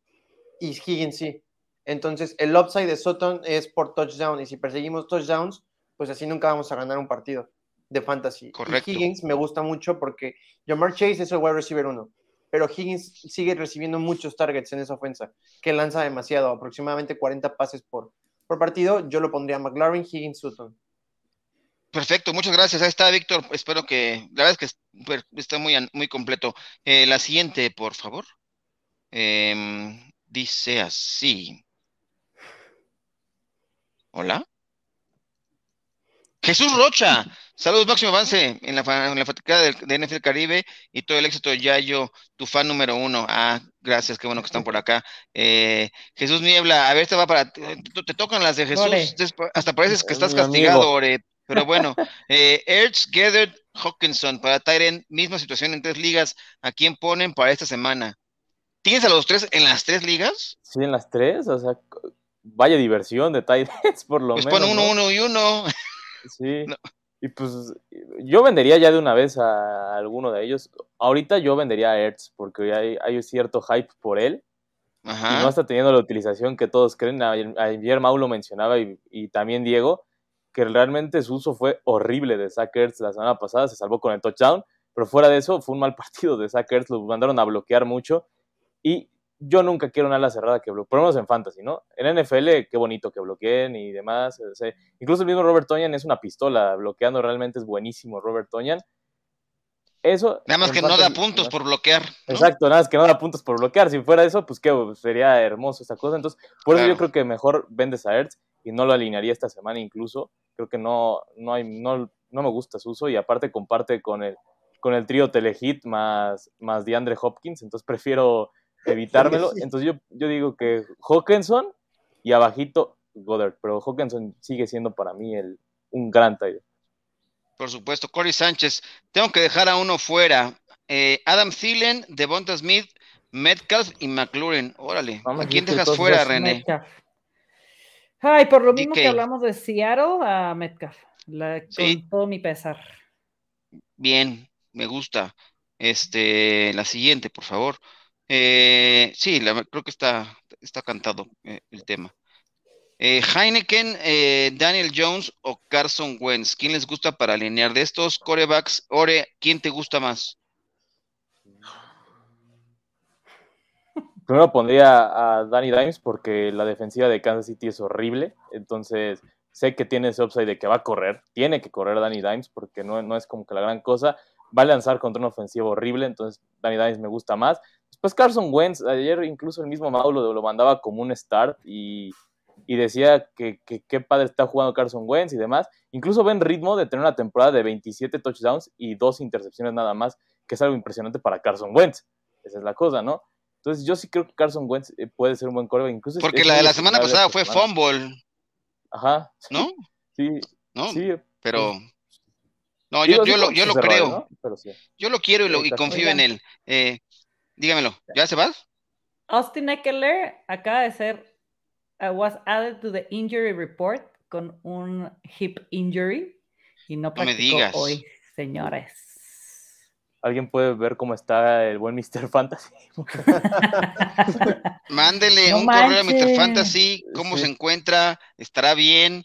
y Higgins sí. Entonces, el upside de Sutton es por touchdown y si perseguimos touchdowns, pues así nunca vamos a ganar un partido de fantasy. Y Correcto. Higgins me gusta mucho porque Jamar Chase es el wide receiver 1, pero Higgins sigue recibiendo muchos targets en esa ofensa, que lanza demasiado, aproximadamente 40 pases por, por partido. Yo lo pondría a McLaurin, Higgins, Sutton. Perfecto, muchas gracias. Ahí está, Víctor. Espero que, la verdad es que está muy, muy completo. Eh, la siguiente, por favor. Em, dice así. Hola. Jesús Rocha. Saludos, máximo avance en la, en la fatiga del, de NFL Caribe y todo el éxito de Yayo, tu fan número uno. Ah, gracias, qué bueno que están por acá. Eh, Jesús Niebla, a ver, te va para. Te, te tocan las de Jesús. Hasta pareces que estás castigado, Ore. Pero bueno, eh, Ertz, Gathered, Hawkinson para Tyren, misma situación en tres ligas. ¿A quién ponen para esta semana? ¿Tienes a los tres en las tres ligas? Sí, en las tres, o sea, vaya diversión de ends, por lo Pues menos. pon uno, ¿no? uno y uno. Sí. No. Y pues yo vendería ya de una vez a alguno de ellos. Ahorita yo vendería a Ertz porque hay, hay cierto hype por él y no está teniendo la utilización que todos creen. Ayer, ayer Mau lo mencionaba y, y también Diego, que realmente su uso fue horrible de Zach Ertz la semana pasada, se salvó con el touchdown, pero fuera de eso fue un mal partido de Zach Ertz, lo mandaron a bloquear mucho y yo nunca quiero una ala cerrada que bloquee, por lo menos en fantasy, ¿no? En NFL, qué bonito que bloqueen y demás. o sea, incluso el mismo Robert Tonyan es una pistola, bloqueando realmente es buenísimo Robert Tonyan. Eso. Nada más que no da puntos por bloquear. ¿no? Exacto, nada más que no da puntos por bloquear. Si fuera eso, pues qué sería hermoso esta cosa. Entonces, por eso yo creo que mejor vendes a Ertz y no lo alinearía esta semana incluso. Creo que no, no hay, no, no me gusta su uso y aparte comparte con el, con el trío Telehit más, más DeAndre Hopkins, entonces prefiero evitármelo. Sí. Entonces yo, yo digo que Hawkinson y abajito Goddard, pero Hawkinson sigue siendo para mí el, un gran tight. Por supuesto, Corey Sánchez. Tengo que dejar a uno fuera. Eh, Adam Thielen, Devonta Smith, Metcalf y McLaurin. Órale. Vamos, ¿A quién dejas fuera, René? Metcalf. Ay, por lo mismo DK. que hablamos de Seattle a Metcalf. La- Sí. Con todo mi pesar. Bien, me gusta. Este, la siguiente, por favor. Eh, sí, la- creo que está, está cantado eh, el tema. Eh, Heineken, eh, Daniel Jones o Carson Wentz. ¿Quién les gusta para alinear de estos corebacks? Ore, ¿quién te gusta más? Primero pondría a Danny Dimes porque la defensiva de Kansas City es horrible. Entonces, sé que tiene ese upside de que va a correr. Tiene que correr Danny Dimes porque no, no es como que la gran cosa. Va a lanzar contra una ofensiva horrible. Entonces, Danny Dimes me gusta más. Después, Carson Wentz. Ayer incluso el mismo Maulo lo mandaba como un start y y decía que qué padre está jugando Carson Wentz y demás. Incluso ven ritmo de tener una temporada de 27 touchdowns y dos intercepciones nada más, que es algo impresionante para Carson Wentz. Esa es la cosa, ¿no? Entonces yo sí creo que Carson Wentz eh, puede ser un buen coreback. Incluso Porque la de la semana pasada fue fumble. Ajá. ¿No? Sí. ¿No? Sí. Pero... No, yo, yo, lo, yo lo creo. Yo lo quiero y, lo, y confío en él. Eh, dígamelo, ¿ya se va? Austin Eckler acaba de ser, uh, was added to the injury report con un hip injury y no practicó me digas. hoy, señores. ¿Alguien puede ver cómo está el buen Mr. Fantasy? Mándele un correo a Mr. Fantasy, cómo se encuentra, estará bien.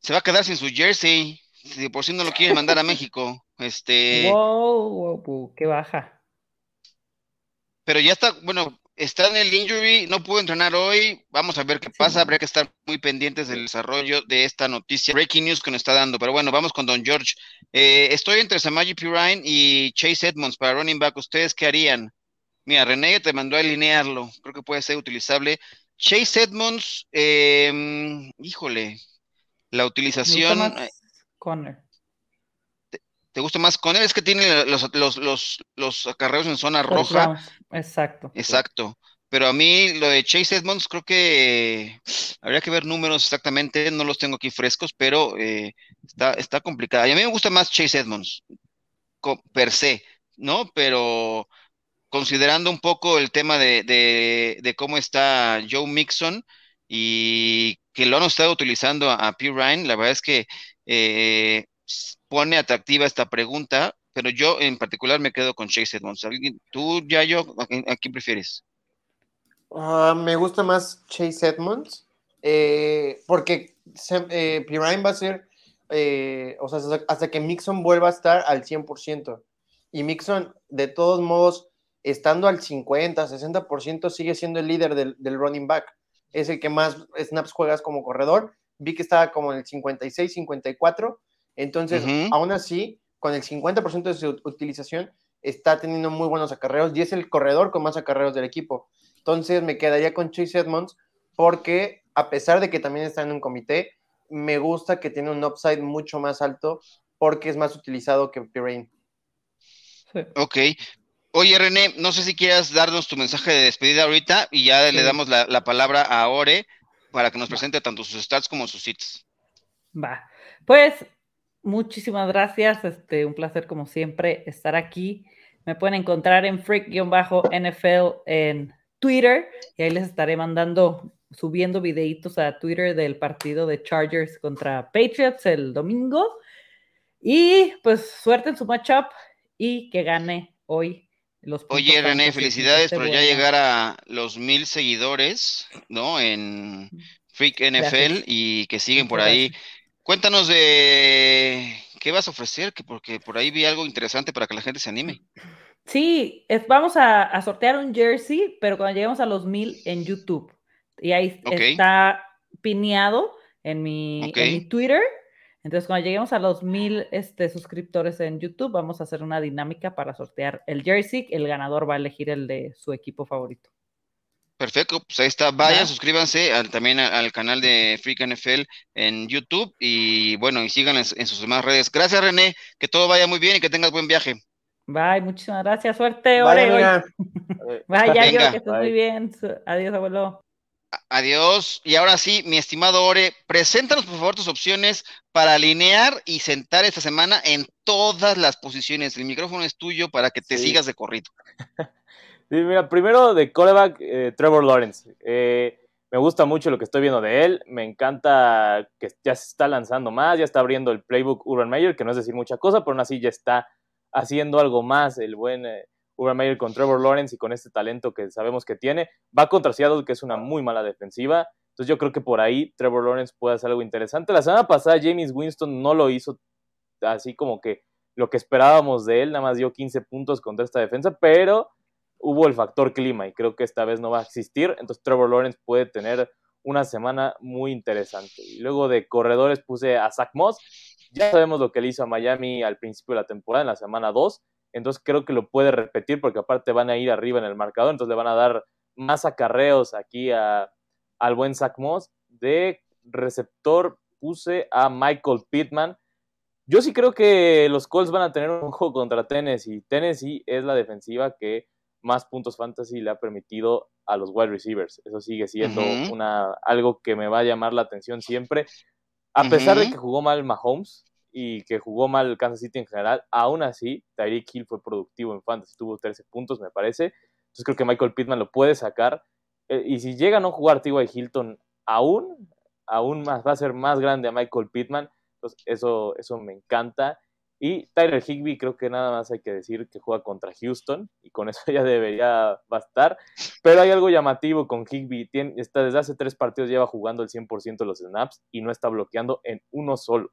Se va a quedar sin su jersey, si por si no lo quiere mandar a México. Este. Wow, wow, wow, qué baja. Pero ya está, bueno, está en el injury, no pudo entrenar hoy. Vamos a ver qué pasa. Habría que estar muy pendientes del desarrollo de esta noticia. Breaking news que nos está dando. Pero bueno, vamos con Don George. Eh, estoy entre Samaji Pirine y Chase Edmonds para running back. ¿Ustedes qué harían? Mira, René te mandó a alinearlo. Creo que puede ser utilizable. Chase Edmonds, eh, híjole, la utilización. ¿Te gusta más con él? Es que tiene los, los, los, los acarreos en zona roja. Exacto. Exacto. Pero a mí lo de Chase Edmonds creo que habría que ver números exactamente, no los tengo aquí frescos, pero eh, está, está complicada. Y a mí me gusta más Chase Edmonds, per se, ¿no? Pero considerando un poco el tema de, de, cómo está Joe Mixon y que lo han estado utilizando a, a P. Ryan, la verdad es que eh, pone atractiva esta pregunta, pero yo en particular me quedo con Chase Edmonds. ¿Tú, ya yo, a, quién prefieres? Ah, me gusta más Chase Edmonds, eh, porque eh, Pirine va a ser, eh, o sea, hasta que Mixon vuelva a estar al 100%. Y Mixon, de todos modos, estando al 50, 60%, sigue siendo el líder del, del running back. Es el que más snaps juegas como corredor. Vi que estaba como en el 56, 54 entonces, aún así, con el 50% de su utilización, está teniendo muy buenos acarreos y es el corredor con más acarreos del equipo. Entonces, me quedaría con Chase Edmonds porque, a pesar de que también está en un comité, me gusta que tiene un upside mucho más alto porque es más utilizado que Pirane. Ok. Oye, René, no sé si quieras darnos tu mensaje de despedida ahorita y ya le damos la, la, palabra a Ore para que nos presente tanto sus stats como sus hits. Va. Pues Muchísimas gracias, este, un placer como siempre estar aquí. Me pueden encontrar en freak-nfl en Twitter y ahí les estaré mandando, subiendo videitos a Twitter del partido de Chargers contra Patriots el domingo. Y pues suerte en su matchup y que gane hoy los Oye, René, felicidades por ya llegar a los mil seguidores, ¿no? En Freak NFL y que siguen por ahí. Cuéntanos de qué vas a ofrecer, que porque por ahí vi algo interesante para que la gente se anime. Sí, vamos a, sortear un jersey, pero cuando lleguemos a los mil en YouTube. Y ahí está pineado en mi, Twitter. Entonces, cuando lleguemos a los mil este, suscriptores en YouTube, vamos a hacer una dinámica para sortear el jersey. El ganador va a elegir el de su equipo favorito. Perfecto, pues ahí está. Vayan, suscríbanse también al, canal de Freak NFL en YouTube y bueno, y sigan en, sus demás redes. Gracias, René, que todo vaya muy bien y que tengas buen viaje. Bye, muchísimas gracias. Suerte, Vaya, Vaya, yo, que estés muy bien. Adiós, abuelo. Adiós. Y ahora sí, mi estimado Ore, preséntanos por favor tus opciones para alinear y sentar esta semana en todas las posiciones. El micrófono es tuyo para que te sigas de corrido. Mira, primero de coreback, eh, Trevor Lawrence. Eh, me gusta mucho lo que estoy viendo de él. Me encanta que ya se está lanzando más, ya está abriendo el playbook Urban Meyer, que no es decir mucha cosa, pero aún así ya está haciendo algo más el buen eh, Urban Meyer con Trevor Lawrence y con este talento que sabemos que tiene. Va contra Seattle, que es una muy mala defensiva. Entonces yo creo que por ahí Trevor Lawrence puede hacer algo interesante. La semana pasada James Winston no lo hizo así como que lo que esperábamos de él, nada más dio 15 puntos contra esta defensa, pero hubo el factor clima y creo que esta vez no va a existir. Entonces Trevor Lawrence puede tener una semana muy interesante. Y luego de corredores puse a Zach Moss. Ya sabemos lo que le hizo a Miami al principio de la temporada, en la semana 2. Entonces creo que lo puede repetir porque aparte van a ir arriba en el marcador. Entonces le van a dar más acarreos aquí a, al buen Zach Moss. De receptor puse a Michael Pittman. Yo sí creo que los Colts van a tener un juego contra Tennessee. Tennessee es la defensiva que más puntos fantasy le ha permitido a los wide receivers. Eso sigue siendo una, algo que me va a llamar la atención siempre. A pesar de que jugó mal Mahomes y que jugó mal Kansas City en general, aún así Tyreek Hill fue productivo en fantasy, tuvo 13 puntos, me parece. Entonces creo que Michael Pittman lo puede sacar. Eh, y si llega a no jugar T.Y. Hilton aún, aún más, va a ser más grande a Michael Pittman. Entonces eso, eso me encanta. Y Tyler Higby, creo que nada más hay que decir que juega contra Houston y con eso ya debería bastar. Pero hay algo llamativo con Higby. Tiene, está, desde hace tres partidos lleva jugando el 100% de los snaps y no está bloqueando en uno solo.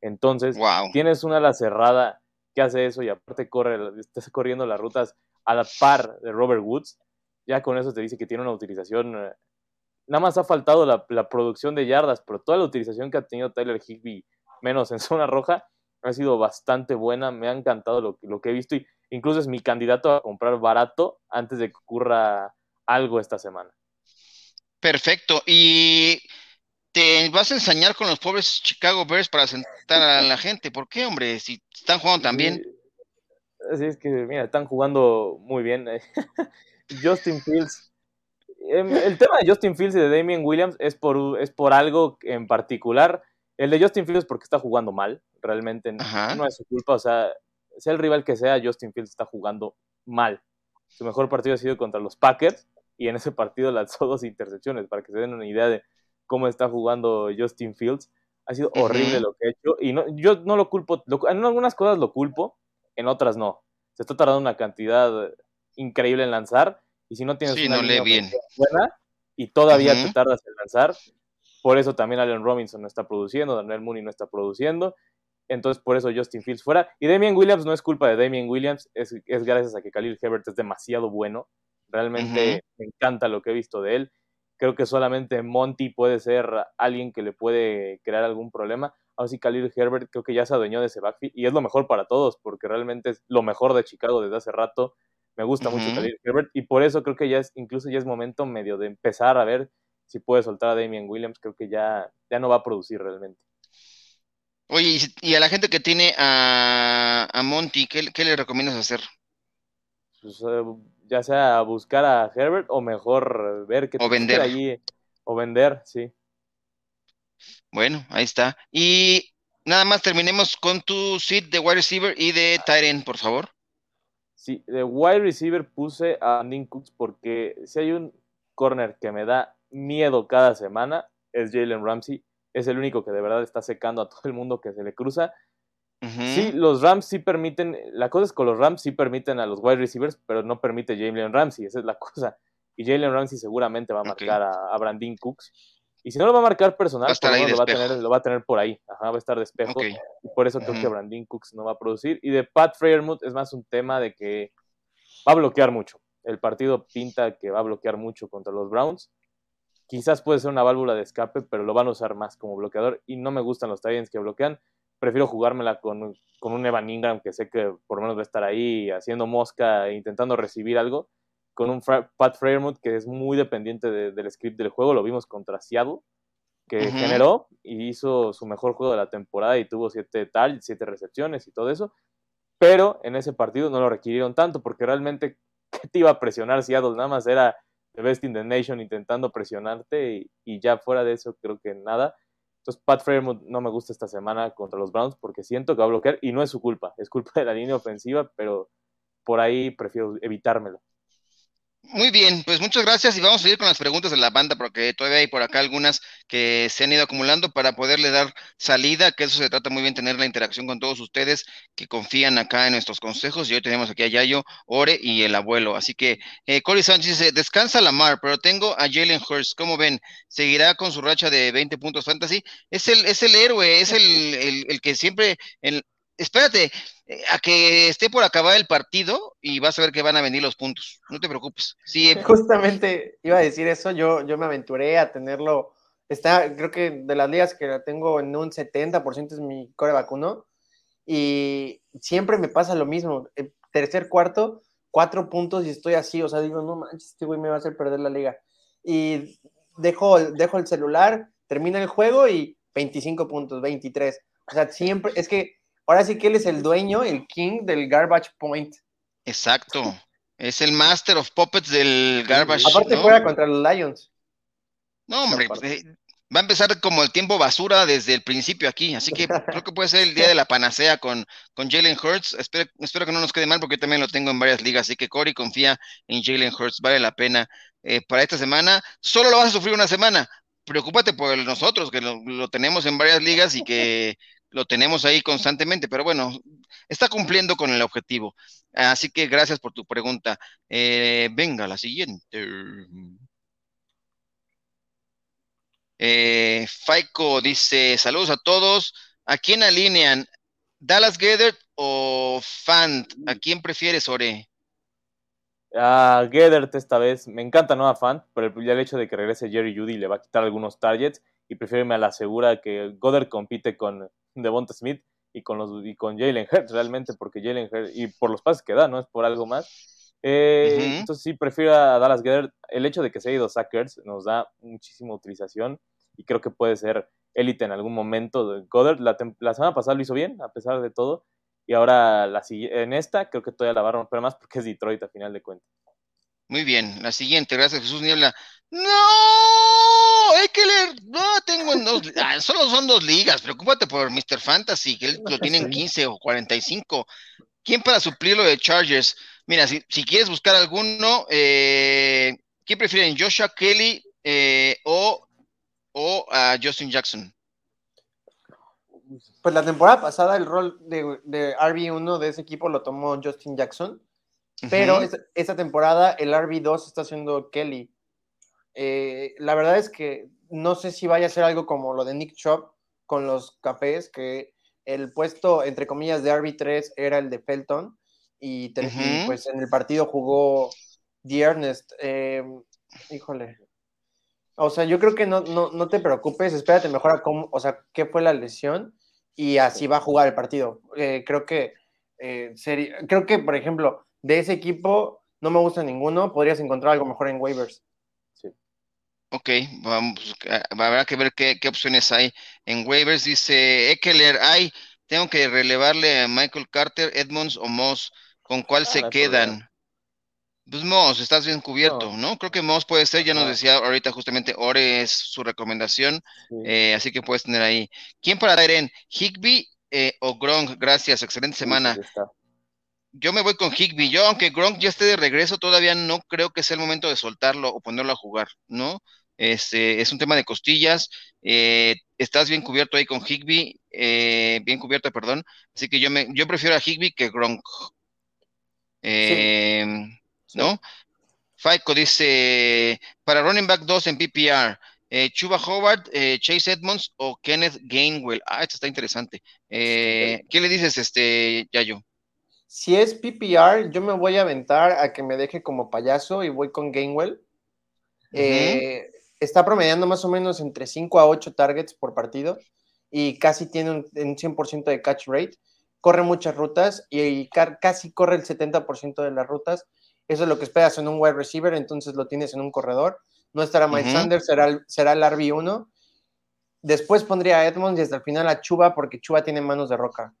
Entonces, tienes una ala cerrada que hace eso y aparte corre, estás corriendo las rutas a la par de Robert Woods. Ya con eso te dice que tiene una utilización. Eh, nada más ha faltado la, la producción de yardas, pero toda la utilización que ha tenido Tyler Higby, menos en zona roja, ha sido bastante buena, me ha encantado lo, lo que he visto y incluso es mi candidato a comprar barato antes de que ocurra algo esta semana. Perfecto. Y te vas a ensañar con los pobres Chicago Bears para sentar a la gente. ¿Por qué, hombre? Si están jugando tan bien. Así es que, mira, están jugando muy bien. Justin Fields. Em, el tema de Justin Fields y de Damien Williams es por, es por algo en particular. El de Justin Fields porque está jugando mal realmente no es su culpa, o sea, sea el rival que sea, Justin Fields está jugando mal. Su mejor partido ha sido contra los Packers y en ese partido lanzó dos intercepciones, para que se den una idea de cómo está jugando Justin Fields. Ha sido horrible lo que ha hecho y no, yo no lo culpo, en algunas cosas lo culpo, en otras no. Se está tardando una cantidad increíble en lanzar y si no tienes una no bien. buena y todavía te tardas en lanzar, por eso también Allen Robinson no está produciendo, Daniel Mooney no está produciendo entonces por eso Justin Fields fuera. Y Damien Williams no es culpa de Damien Williams, es, gracias a que Khalil Herbert es demasiado bueno. Realmente me encanta lo que he visto de él. Creo que solamente Monty puede ser alguien que le puede crear algún problema. Ahora sí, Khalil Herbert creo que ya se adueñó de ese backfield y es lo mejor para todos, porque realmente es lo mejor de Chicago desde hace rato. Me gusta mucho Khalil Herbert y por eso creo que ya es, incluso ya es momento medio de empezar a ver si puede soltar a Damien Williams. Creo que ya, ya no va a producir realmente. Oye, y, a la gente que tiene a, a Monty, ¿qué, le recomiendas hacer? Pues, eh, ya sea buscar a Herbert o mejor ver que o vender allí o vender, sí. Bueno, ahí está. Y nada más terminemos con tu seat de wide receiver y de Tyren, por favor. Sí, de wide receiver puse a Nick Cooks porque si hay un corner que me da miedo cada semana es Jalen Ramsey es el único que de verdad está secando a todo el mundo que se le cruza. Sí, los Rams sí permiten, la cosa es que los Rams sí permiten a los wide receivers, pero no permite Jalen Ramsey, esa es la cosa. Y Jalen Ramsey seguramente va a marcar a, Brandon Cooks. Y si no lo va a marcar personal, lo, va a tener, lo va a tener por ahí. Ajá, va a estar de espejo. Y por eso creo que Brandon Cooks no va a producir. Y de Pat Freiermuth es más un tema de que va a bloquear mucho. El partido pinta que va a bloquear mucho contra los Browns quizás puede ser una válvula de escape, pero lo van a usar más como bloqueador y no me gustan los Titans que bloquean. Prefiero jugármela con, con, un Evan Ingram que sé que por lo menos va a estar ahí haciendo mosca e intentando recibir algo, con un Pat Freiermuth que es muy dependiente del script del juego. Lo vimos contra Seattle, que generó y hizo su mejor juego de la temporada y tuvo siete tal, siete recepciones y todo eso. Pero en ese partido no lo requirieron tanto porque realmente, ¿qué te iba a presionar Seattle? Nada más era The Best in the Nation intentando presionarte y, ya fuera de eso creo que nada. Entonces Pat Fairmouth no me gusta esta semana contra los Browns porque siento que va a bloquear y no es su culpa, es culpa de la línea ofensiva, pero por ahí prefiero evitármelo. Muy bien, pues muchas gracias y vamos a seguir con las preguntas de la banda porque todavía hay por acá algunas que se han ido acumulando para poderle dar salida, que eso se trata muy bien, tener la interacción con todos ustedes que confían acá en nuestros consejos y hoy tenemos aquí a Yayo, Ore y el abuelo. Así que eh, Corey Sánchez dice, descansa la mar, pero tengo a Jalen Hurst, ¿cómo ven? ¿Seguirá con su racha de 20 puntos fantasy? Es el, es el héroe, es el, el, el que siempre... En, espérate eh, a que esté por acabar el partido y vas a ver que van a venir los puntos. No te preocupes. Sí, eh, Justamente iba a decir eso, yo, yo me aventuré a tenerlo. Está, creo que de las ligas que la tengo en un 70% es mi core vacuno. Y siempre me pasa lo mismo. tercer cuarto, cuatro puntos y estoy así. O sea, digo, no manches, este güey me va a hacer perder la liga. Y dejo, dejo el celular, termina el juego y 25 puntos, 23. O sea, siempre, es que ahora sí que él es el dueño, el king del garbage point. Exacto. Es el master of puppets del garbage. Aparte juega contra los Lions. No, hombre, eh, va a empezar como el tiempo basura desde el principio aquí, así que creo que puede ser el día de la panacea con, con Jalen Hurts. Espero, espero que no nos quede mal porque yo también lo tengo en varias ligas, así que Cory confía en Jalen Hurts, vale la pena eh, para esta semana. Solo lo vas a sufrir una semana. Preocúpate por nosotros, que lo, tenemos en varias ligas y que lo tenemos ahí constantemente, pero bueno, está cumpliendo con el objetivo. Así que gracias por tu pregunta. Eh, venga, la siguiente. Eh, Faico dice, saludos a todos. ¿A quién alinean? ¿Dallas Gethert o Fant? ¿A quién prefieres, Ore? A Gethert esta vez. Me encanta no a Fant, pero el hecho de que regrese Jerry Judy le va a quitar algunos targets y prefiero a la segura que Goddard compite con Devonta Smith y con, los, y con Jalen Hurts realmente, porque Jalen Hurts, y por los pases que da, no es por algo más, eh, entonces sí, prefiero a Dallas Gedder. El hecho de que se haya ido Sackers nos da muchísima utilización y creo que puede ser élite en algún momento. Goddard la, la, semana pasada lo hizo bien, a pesar de todo. Y ahora la, en esta creo que todavía la va a romper más porque es Detroit a final de cuentas. Muy bien, la siguiente, gracias Jesús Niebla. ¡No! Eckler, no, tengo en dos, ah, solo son dos ligas, preocúpate por Mr. Fantasy, que él lo tiene en 15 o 45. ¿Quién para suplirlo de Chargers? Mira, si, quieres buscar alguno, eh, ¿quién prefieren? ¿Joshua Kelly eh, o, a Justin Jackson? Pues la temporada pasada el rol de, RB1 de ese equipo lo tomó Justin Jackson, pero esta, temporada el RB2 está haciendo Kelly. Eh, la verdad es que no sé si vaya a ser algo como lo de Nick Chubb con los cafés, que el puesto, entre comillas, de RB3 era el de Felton y, pues en el partido jugó Diernest. Eh, híjole. O sea, yo creo que no, no, te preocupes, espérate mejor a cómo, o sea, qué fue la lesión y así va a jugar el partido. Eh, creo que eh, sería, creo que, por ejemplo, de ese equipo no me gusta ninguno, podrías encontrar algo mejor en waivers. Sí. Ok, vamos, habrá que ver qué, qué opciones hay en waivers. Dice Eckler, hay, tengo que relevarle a Michael Carter, Edmonds o Moss. ¿Con cuál ah, se quedan? Pues Moss, estás bien cubierto, no. Creo que Moss puede ser, ya nos decía ahorita justamente Ore es su recomendación, eh, así que puedes tener ahí. ¿Quién para en ¿Higby eh, o Gronk? Gracias, excelente semana. Yo me voy con Higby. Yo, aunque Gronk ya esté de regreso, todavía no creo que sea el momento de soltarlo o ponerlo a jugar, ¿no? Este, es un tema de costillas. Eh, estás bien cubierto ahí con Higby, bien cubierto, perdón. Así que yo me, yo prefiero a Higby que Gronk. Eh, ¿No? Faico dice, para running back 2 en PPR, eh, Chuba Howard, eh, Chase Edmonds o Kenneth Gainwell. Ah, esto está interesante. ¿Qué le dices, este, Yayo? Si es PPR, yo me voy a aventar a que me deje como payaso y voy con Gainwell. está promediando más o menos entre 5 a 8 targets por partido y casi tiene un, un 100% de catch rate corre muchas rutas y, casi corre el 70% de las rutas. Eso es lo que esperas en un wide receiver, entonces lo tienes en un corredor. No estará Mike Sanders, será el, será el RB1. Después pondría a Edmonds y hasta el final a Chuba, porque Chuba tiene manos de roca.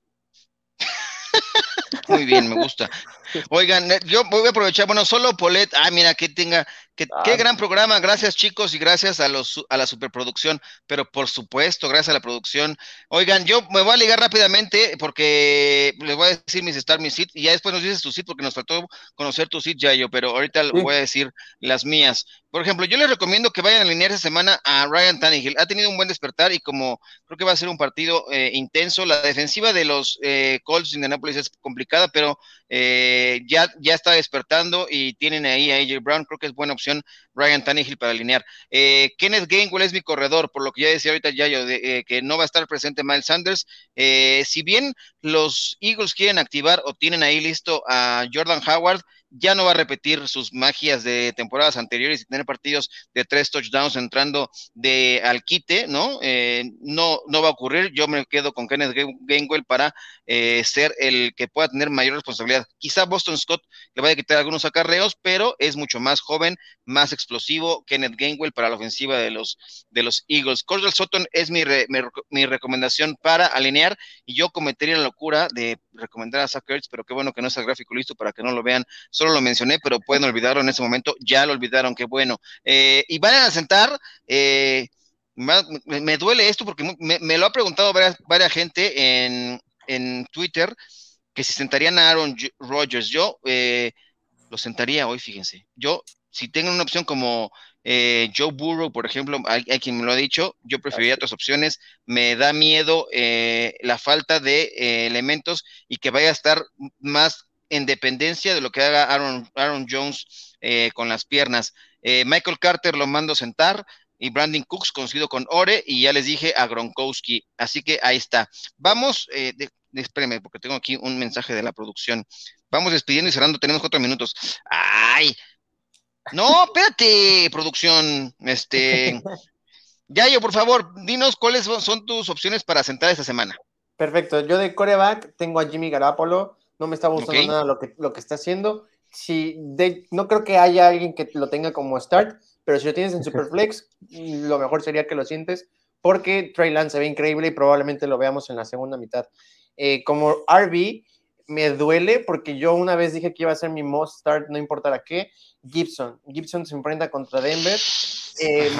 Muy bien, me gusta. Oigan, eh, yo voy a aprovechar, bueno, solo Polet, ah, mira, que tenga Qué, qué, gran programa, gracias chicos y gracias a, los, a la superproducción, pero por supuesto, gracias a la producción. Oigan, yo me voy a ligar rápidamente porque les voy a decir mis start, mis sit, y ya después nos dices tu sit porque nos faltó conocer tu sit, yo, pero ahorita voy a decir las mías. Por ejemplo, yo les recomiendo que vayan a alinear esta semana a Ryan Tannehill. Ha tenido un buen despertar y como creo que va a ser un partido eh, intenso, la defensiva de los eh, Colts de Indianapolis es complicada, pero eh, ya, ya está despertando y tienen ahí a AJ Brown, creo que es buena opción Ryan Tannehill para alinear. Eh, Kenneth Gainwell es mi corredor, por lo que ya decía ahorita Yayo, de, eh, que no va a estar presente Miles Sanders. Eh, si bien los Eagles quieren activar o tienen ahí listo a Jordan Howard, ya no va a repetir sus magias de temporadas anteriores y tener partidos de tres touchdowns entrando de al quite, ¿no? Eh, no, no va a ocurrir. Yo me quedo con Kenneth Gainwell para eh, ser el que pueda tener mayor responsabilidad. Quizá Boston Scott le vaya a quitar algunos acarreos, pero es mucho más joven, más explosivo. Kenneth Gainwell para la ofensiva de los, de los Eagles. Cordell Sutton es mi, mi, recomendación para alinear y yo cometería la locura de recomendar a Zach pero qué bueno que no está el gráfico listo para que no lo vean. Solo lo mencioné, pero pueden olvidarlo en ese momento. Ya lo olvidaron, qué bueno. Eh, y van a sentar. Eh, me, duele esto porque me, lo ha preguntado varias, varias gente en, en, Twitter que si sentarían a Aaron Rodgers. Yo eh, lo sentaría hoy, fíjense. Yo, si tengo una opción como eh, Joe Burrow, por ejemplo, hay, quien me lo ha dicho, yo preferiría otras opciones. Me da miedo eh, la falta de eh, elementos y que vaya a estar más en dependencia de lo que haga Aaron, Aaron Jones con las piernas. Michael Carter lo mando sentar y Brandon Cooks conocido con Ore y ya les dije a Gronkowski. Así que ahí está. Vamos, de, espérenme, porque tengo aquí un mensaje de la producción. Vamos despidiendo y cerrando, tenemos cuatro minutos. ¡Ay! No, espérate, producción. Este. Yayo, por favor, dinos cuáles son tus opciones para sentar esta semana. Perfecto. Yo de coreback tengo a Jimmy Garapolo. No me está gustando nada lo que, lo que está haciendo. Si no creo que haya alguien que lo tenga como start, pero si lo tienes en Superflex, lo mejor sería que lo sientes, porque Trey Lance se ve increíble y probablemente lo veamos en la segunda mitad. Eh, como RB, me duele porque yo una vez dije que iba a ser mi most start, no importa qué. Gibson. Gibson se enfrenta contra Denver. Eh,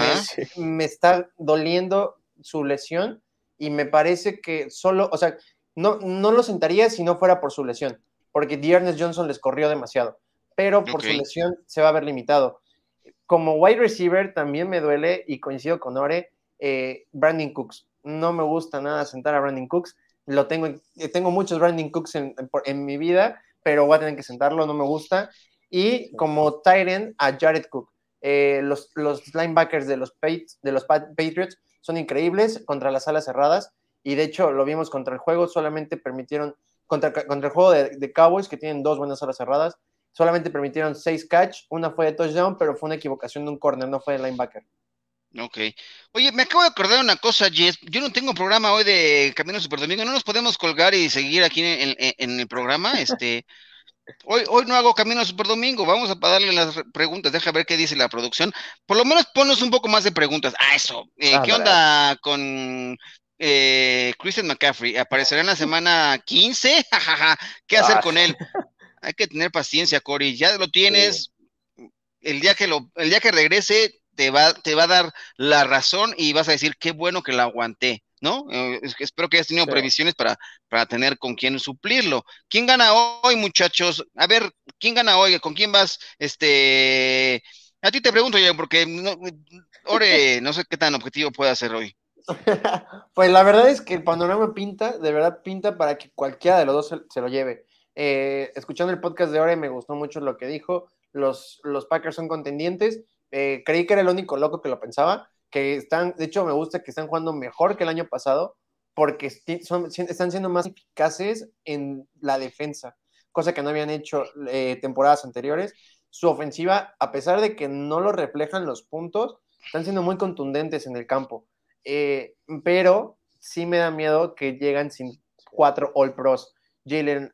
me, está doliendo su lesión y me parece que solo, o sea, no, no lo sentaría si no fuera por su lesión, porque Dearness Johnson les corrió demasiado, pero por su lesión se va a ver limitado. Como wide receiver también me duele y coincido con Ore, eh, Brandon Cooks. No me gusta nada sentar a Brandon Cooks lo tengo, eh, tengo muchos Branding Cooks en, mi vida, pero voy a tener que sentarlo, no me gusta. Y como Tyrant a Jared Cook. Eh, los, los, linebackers de los, de los Patriots son increíbles contra las alas cerradas y de hecho lo vimos contra el juego, solamente permitieron, contra, contra el juego de, Cowboys que tienen dos buenas alas cerradas, solamente permitieron seis catch, una fue de touchdown, pero fue una equivocación de un corner, no fue de linebacker. Ok. Oye, me acabo de acordar una cosa, Jess. Yo no tengo programa hoy de Camino Super Domingo. ¿No nos podemos colgar y seguir aquí en, el programa? Este, hoy, hoy no hago Camino Super Domingo. Vamos a darle las preguntas. Deja ver qué dice la producción. Por lo menos ponnos un poco más de preguntas. Ah, eso. Eh, ah, ¿Qué onda con eh, Christian McCaffrey? ¿Aparecerá en la semana 15? ¿Qué hacer con él? Hay que tener paciencia, Cory. Ya lo tienes. El día que lo, el día que regrese, te va, te va a dar la razón y vas a decir qué bueno que la aguanté, ¿no? Eh, espero que hayas tenido previsiones para, para tener con quién suplirlo. ¿Quién gana hoy, muchachos? A ver, ¿quién gana hoy? ¿Con quién vas? Este, a ti te pregunto yo, porque no, Ore, no sé qué tan objetivo puede hacer hoy. pues la verdad es que el panorama pinta, de verdad pinta para que cualquiera de los dos se, lo lleve. Eh, escuchando el podcast de Ore me gustó mucho lo que dijo. Los, los Packers son contendientes eh, creí que era el único loco que lo pensaba, que están, de hecho me gusta que están jugando mejor que el año pasado, porque están siendo más eficaces en la defensa, cosa que no habían hecho eh, temporadas anteriores. Su ofensiva, a pesar de que no lo reflejan los puntos, están siendo muy contundentes en el campo. Eh, pero sí me da miedo que llegan sin cuatro All Pros. Jalen,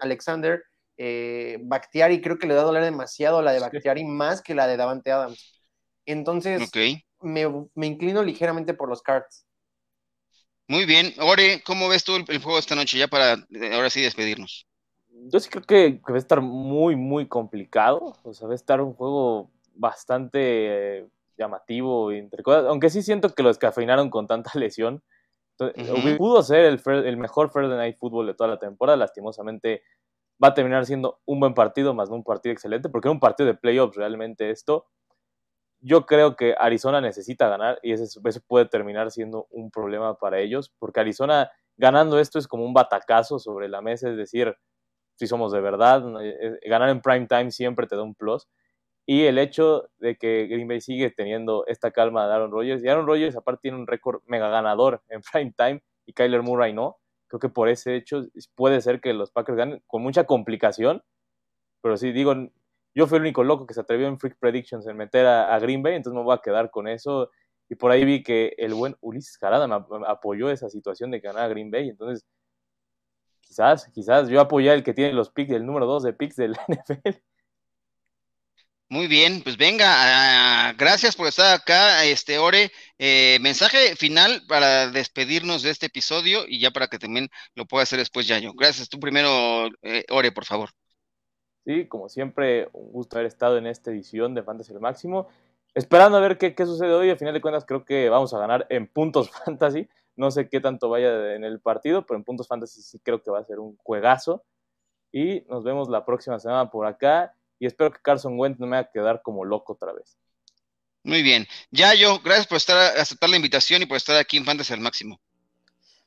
Alexander, eh, Bactiari creo que le da a doler demasiado la de Bactiari más que la de Davante Adams. Entonces, me, inclino ligeramente por los cards. Muy bien. Ore, ¿cómo ves tú el, juego esta noche ya para eh, ahora sí despedirnos? Yo sí creo que, va a estar muy, muy complicado. O sea, va a estar un juego bastante eh, llamativo, aunque sí siento que lo descafeinaron con tanta lesión. Pudo ser el, el mejor Friday Night Football de toda la temporada. Lastimosamente va a terminar siendo un buen partido, más no un partido excelente, porque era un partido de playoffs realmente esto. Yo creo que Arizona necesita ganar y ese, puede terminar siendo un problema para ellos, porque Arizona ganando esto es como un batacazo sobre la mesa, es decir, si somos de verdad, eh, ganar en prime time siempre te da un plus. Y el hecho de que Green Bay sigue teniendo esta calma de Aaron Rodgers, y Aaron Rodgers aparte tiene un récord mega ganador en prime time y Kyler Murray no, Creo que por ese hecho puede ser que los Packers ganen con mucha complicación, pero sí, digo, yo fui el único loco que se atrevió en Freak Predictions en meter a, Green Bay, entonces me voy a quedar con eso. Y por ahí vi que el buen Ulises Jarada me, apoyó esa situación de ganar a Green Bay, entonces quizás, quizás yo apoyé el que tiene los picks, el número 2 de picks del NFL. Muy bien, pues venga, ah, gracias por estar acá, este Ore. Eh, mensaje final para despedirnos de este episodio y ya para que también lo pueda hacer después Yayo. Gracias, tú primero, eh, Ore, por favor. Sí, como siempre, un gusto haber estado en esta edición de Fantasy al Máximo. Esperando a ver qué, qué sucede hoy. Al final de cuentas, creo que vamos a ganar en puntos fantasy. No sé qué tanto vaya en el partido, pero en puntos fantasy sí creo que va a ser un juegazo. Y nos vemos la próxima semana por acá y espero que Carson Wentz no me haga quedar como loco otra vez. Muy bien. Yayo, gracias por estar, aceptar la invitación y por estar aquí en Fantasy al máximo.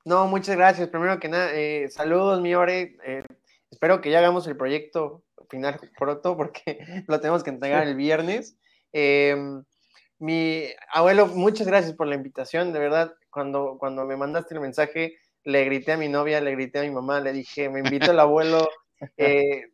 No, muchas gracias. Primero que nada, eh, saludos, mi Ore. Eh, espero que ya hagamos el proyecto final pronto porque lo tenemos que entregar el viernes. Eh, mi abuelo, muchas gracias por la invitación. De verdad, cuando, cuando me mandaste el mensaje, le grité a mi novia, le grité a mi mamá, le dije, me invito el abuelo.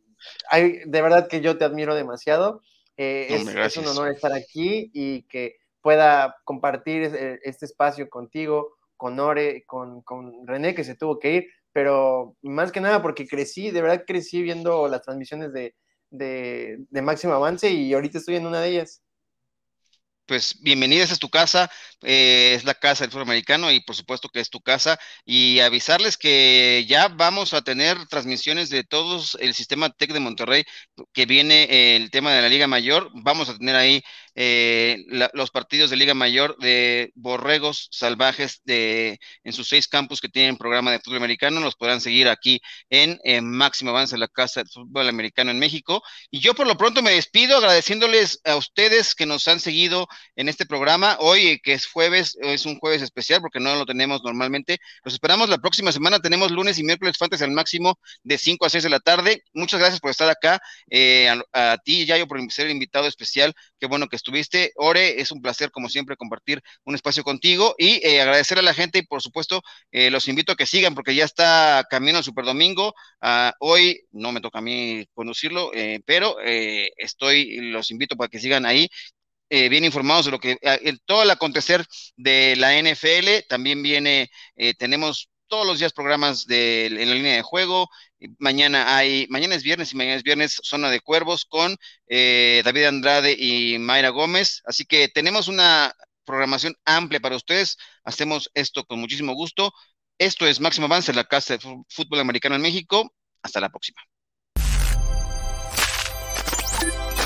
de verdad que yo te admiro demasiado. Eh, es, un honor estar aquí y que pueda compartir este espacio contigo, con Ore, con, con, René, que se tuvo que ir, pero más que nada porque crecí, de verdad crecí viendo las transmisiones de, de, de Máximo Avance y ahorita estoy en una de ellas pues bienvenida, esa es tu casa, eh, es la casa del fútbol americano y por supuesto que es tu casa. Y avisarles que ya vamos a tener transmisiones de todos el sistema TEC de Monterrey, que viene el tema de la Liga Mayor. Vamos a tener ahí eh, los partidos de Liga Mayor de Borregos Salvajes de, en sus seis campus que tienen programa de fútbol americano. Los podrán seguir aquí en, Máximo Avance, la Casa del Fútbol Americano en México. Y yo por lo pronto me despido agradeciéndoles a ustedes que nos han seguido en este programa. Hoy, que es jueves, es un jueves especial porque no lo tenemos normalmente. Los esperamos la próxima semana. Tenemos lunes y miércoles Fantasy al máximo de 5 a 6 de la tarde. Muchas gracias por estar acá. Eh, a, a, ti, Yayo, por ser invitado especial. Qué bueno que estuviste. Ore, es un placer, como siempre, compartir un espacio contigo y eh, agradecer a la gente y, por supuesto, eh, los invito a que sigan porque ya está camino al Super Domingo. Ah, hoy no me toca a mí conducirlo, eh, pero estoy, los invito para que sigan ahí. bien informados de lo que todo el acontecer de la NFL también viene tenemos todos los días programas de, en la línea de juego. Mañana hay, mañana es viernes y mañana es viernes Zona de Cuervos con eh, David Andrade y Mayra Gómez. Así que tenemos una programación amplia para ustedes. Hacemos esto con muchísimo gusto. Esto es Máximo Avance, la Casa de Fútbol Americano en México. Hasta la próxima.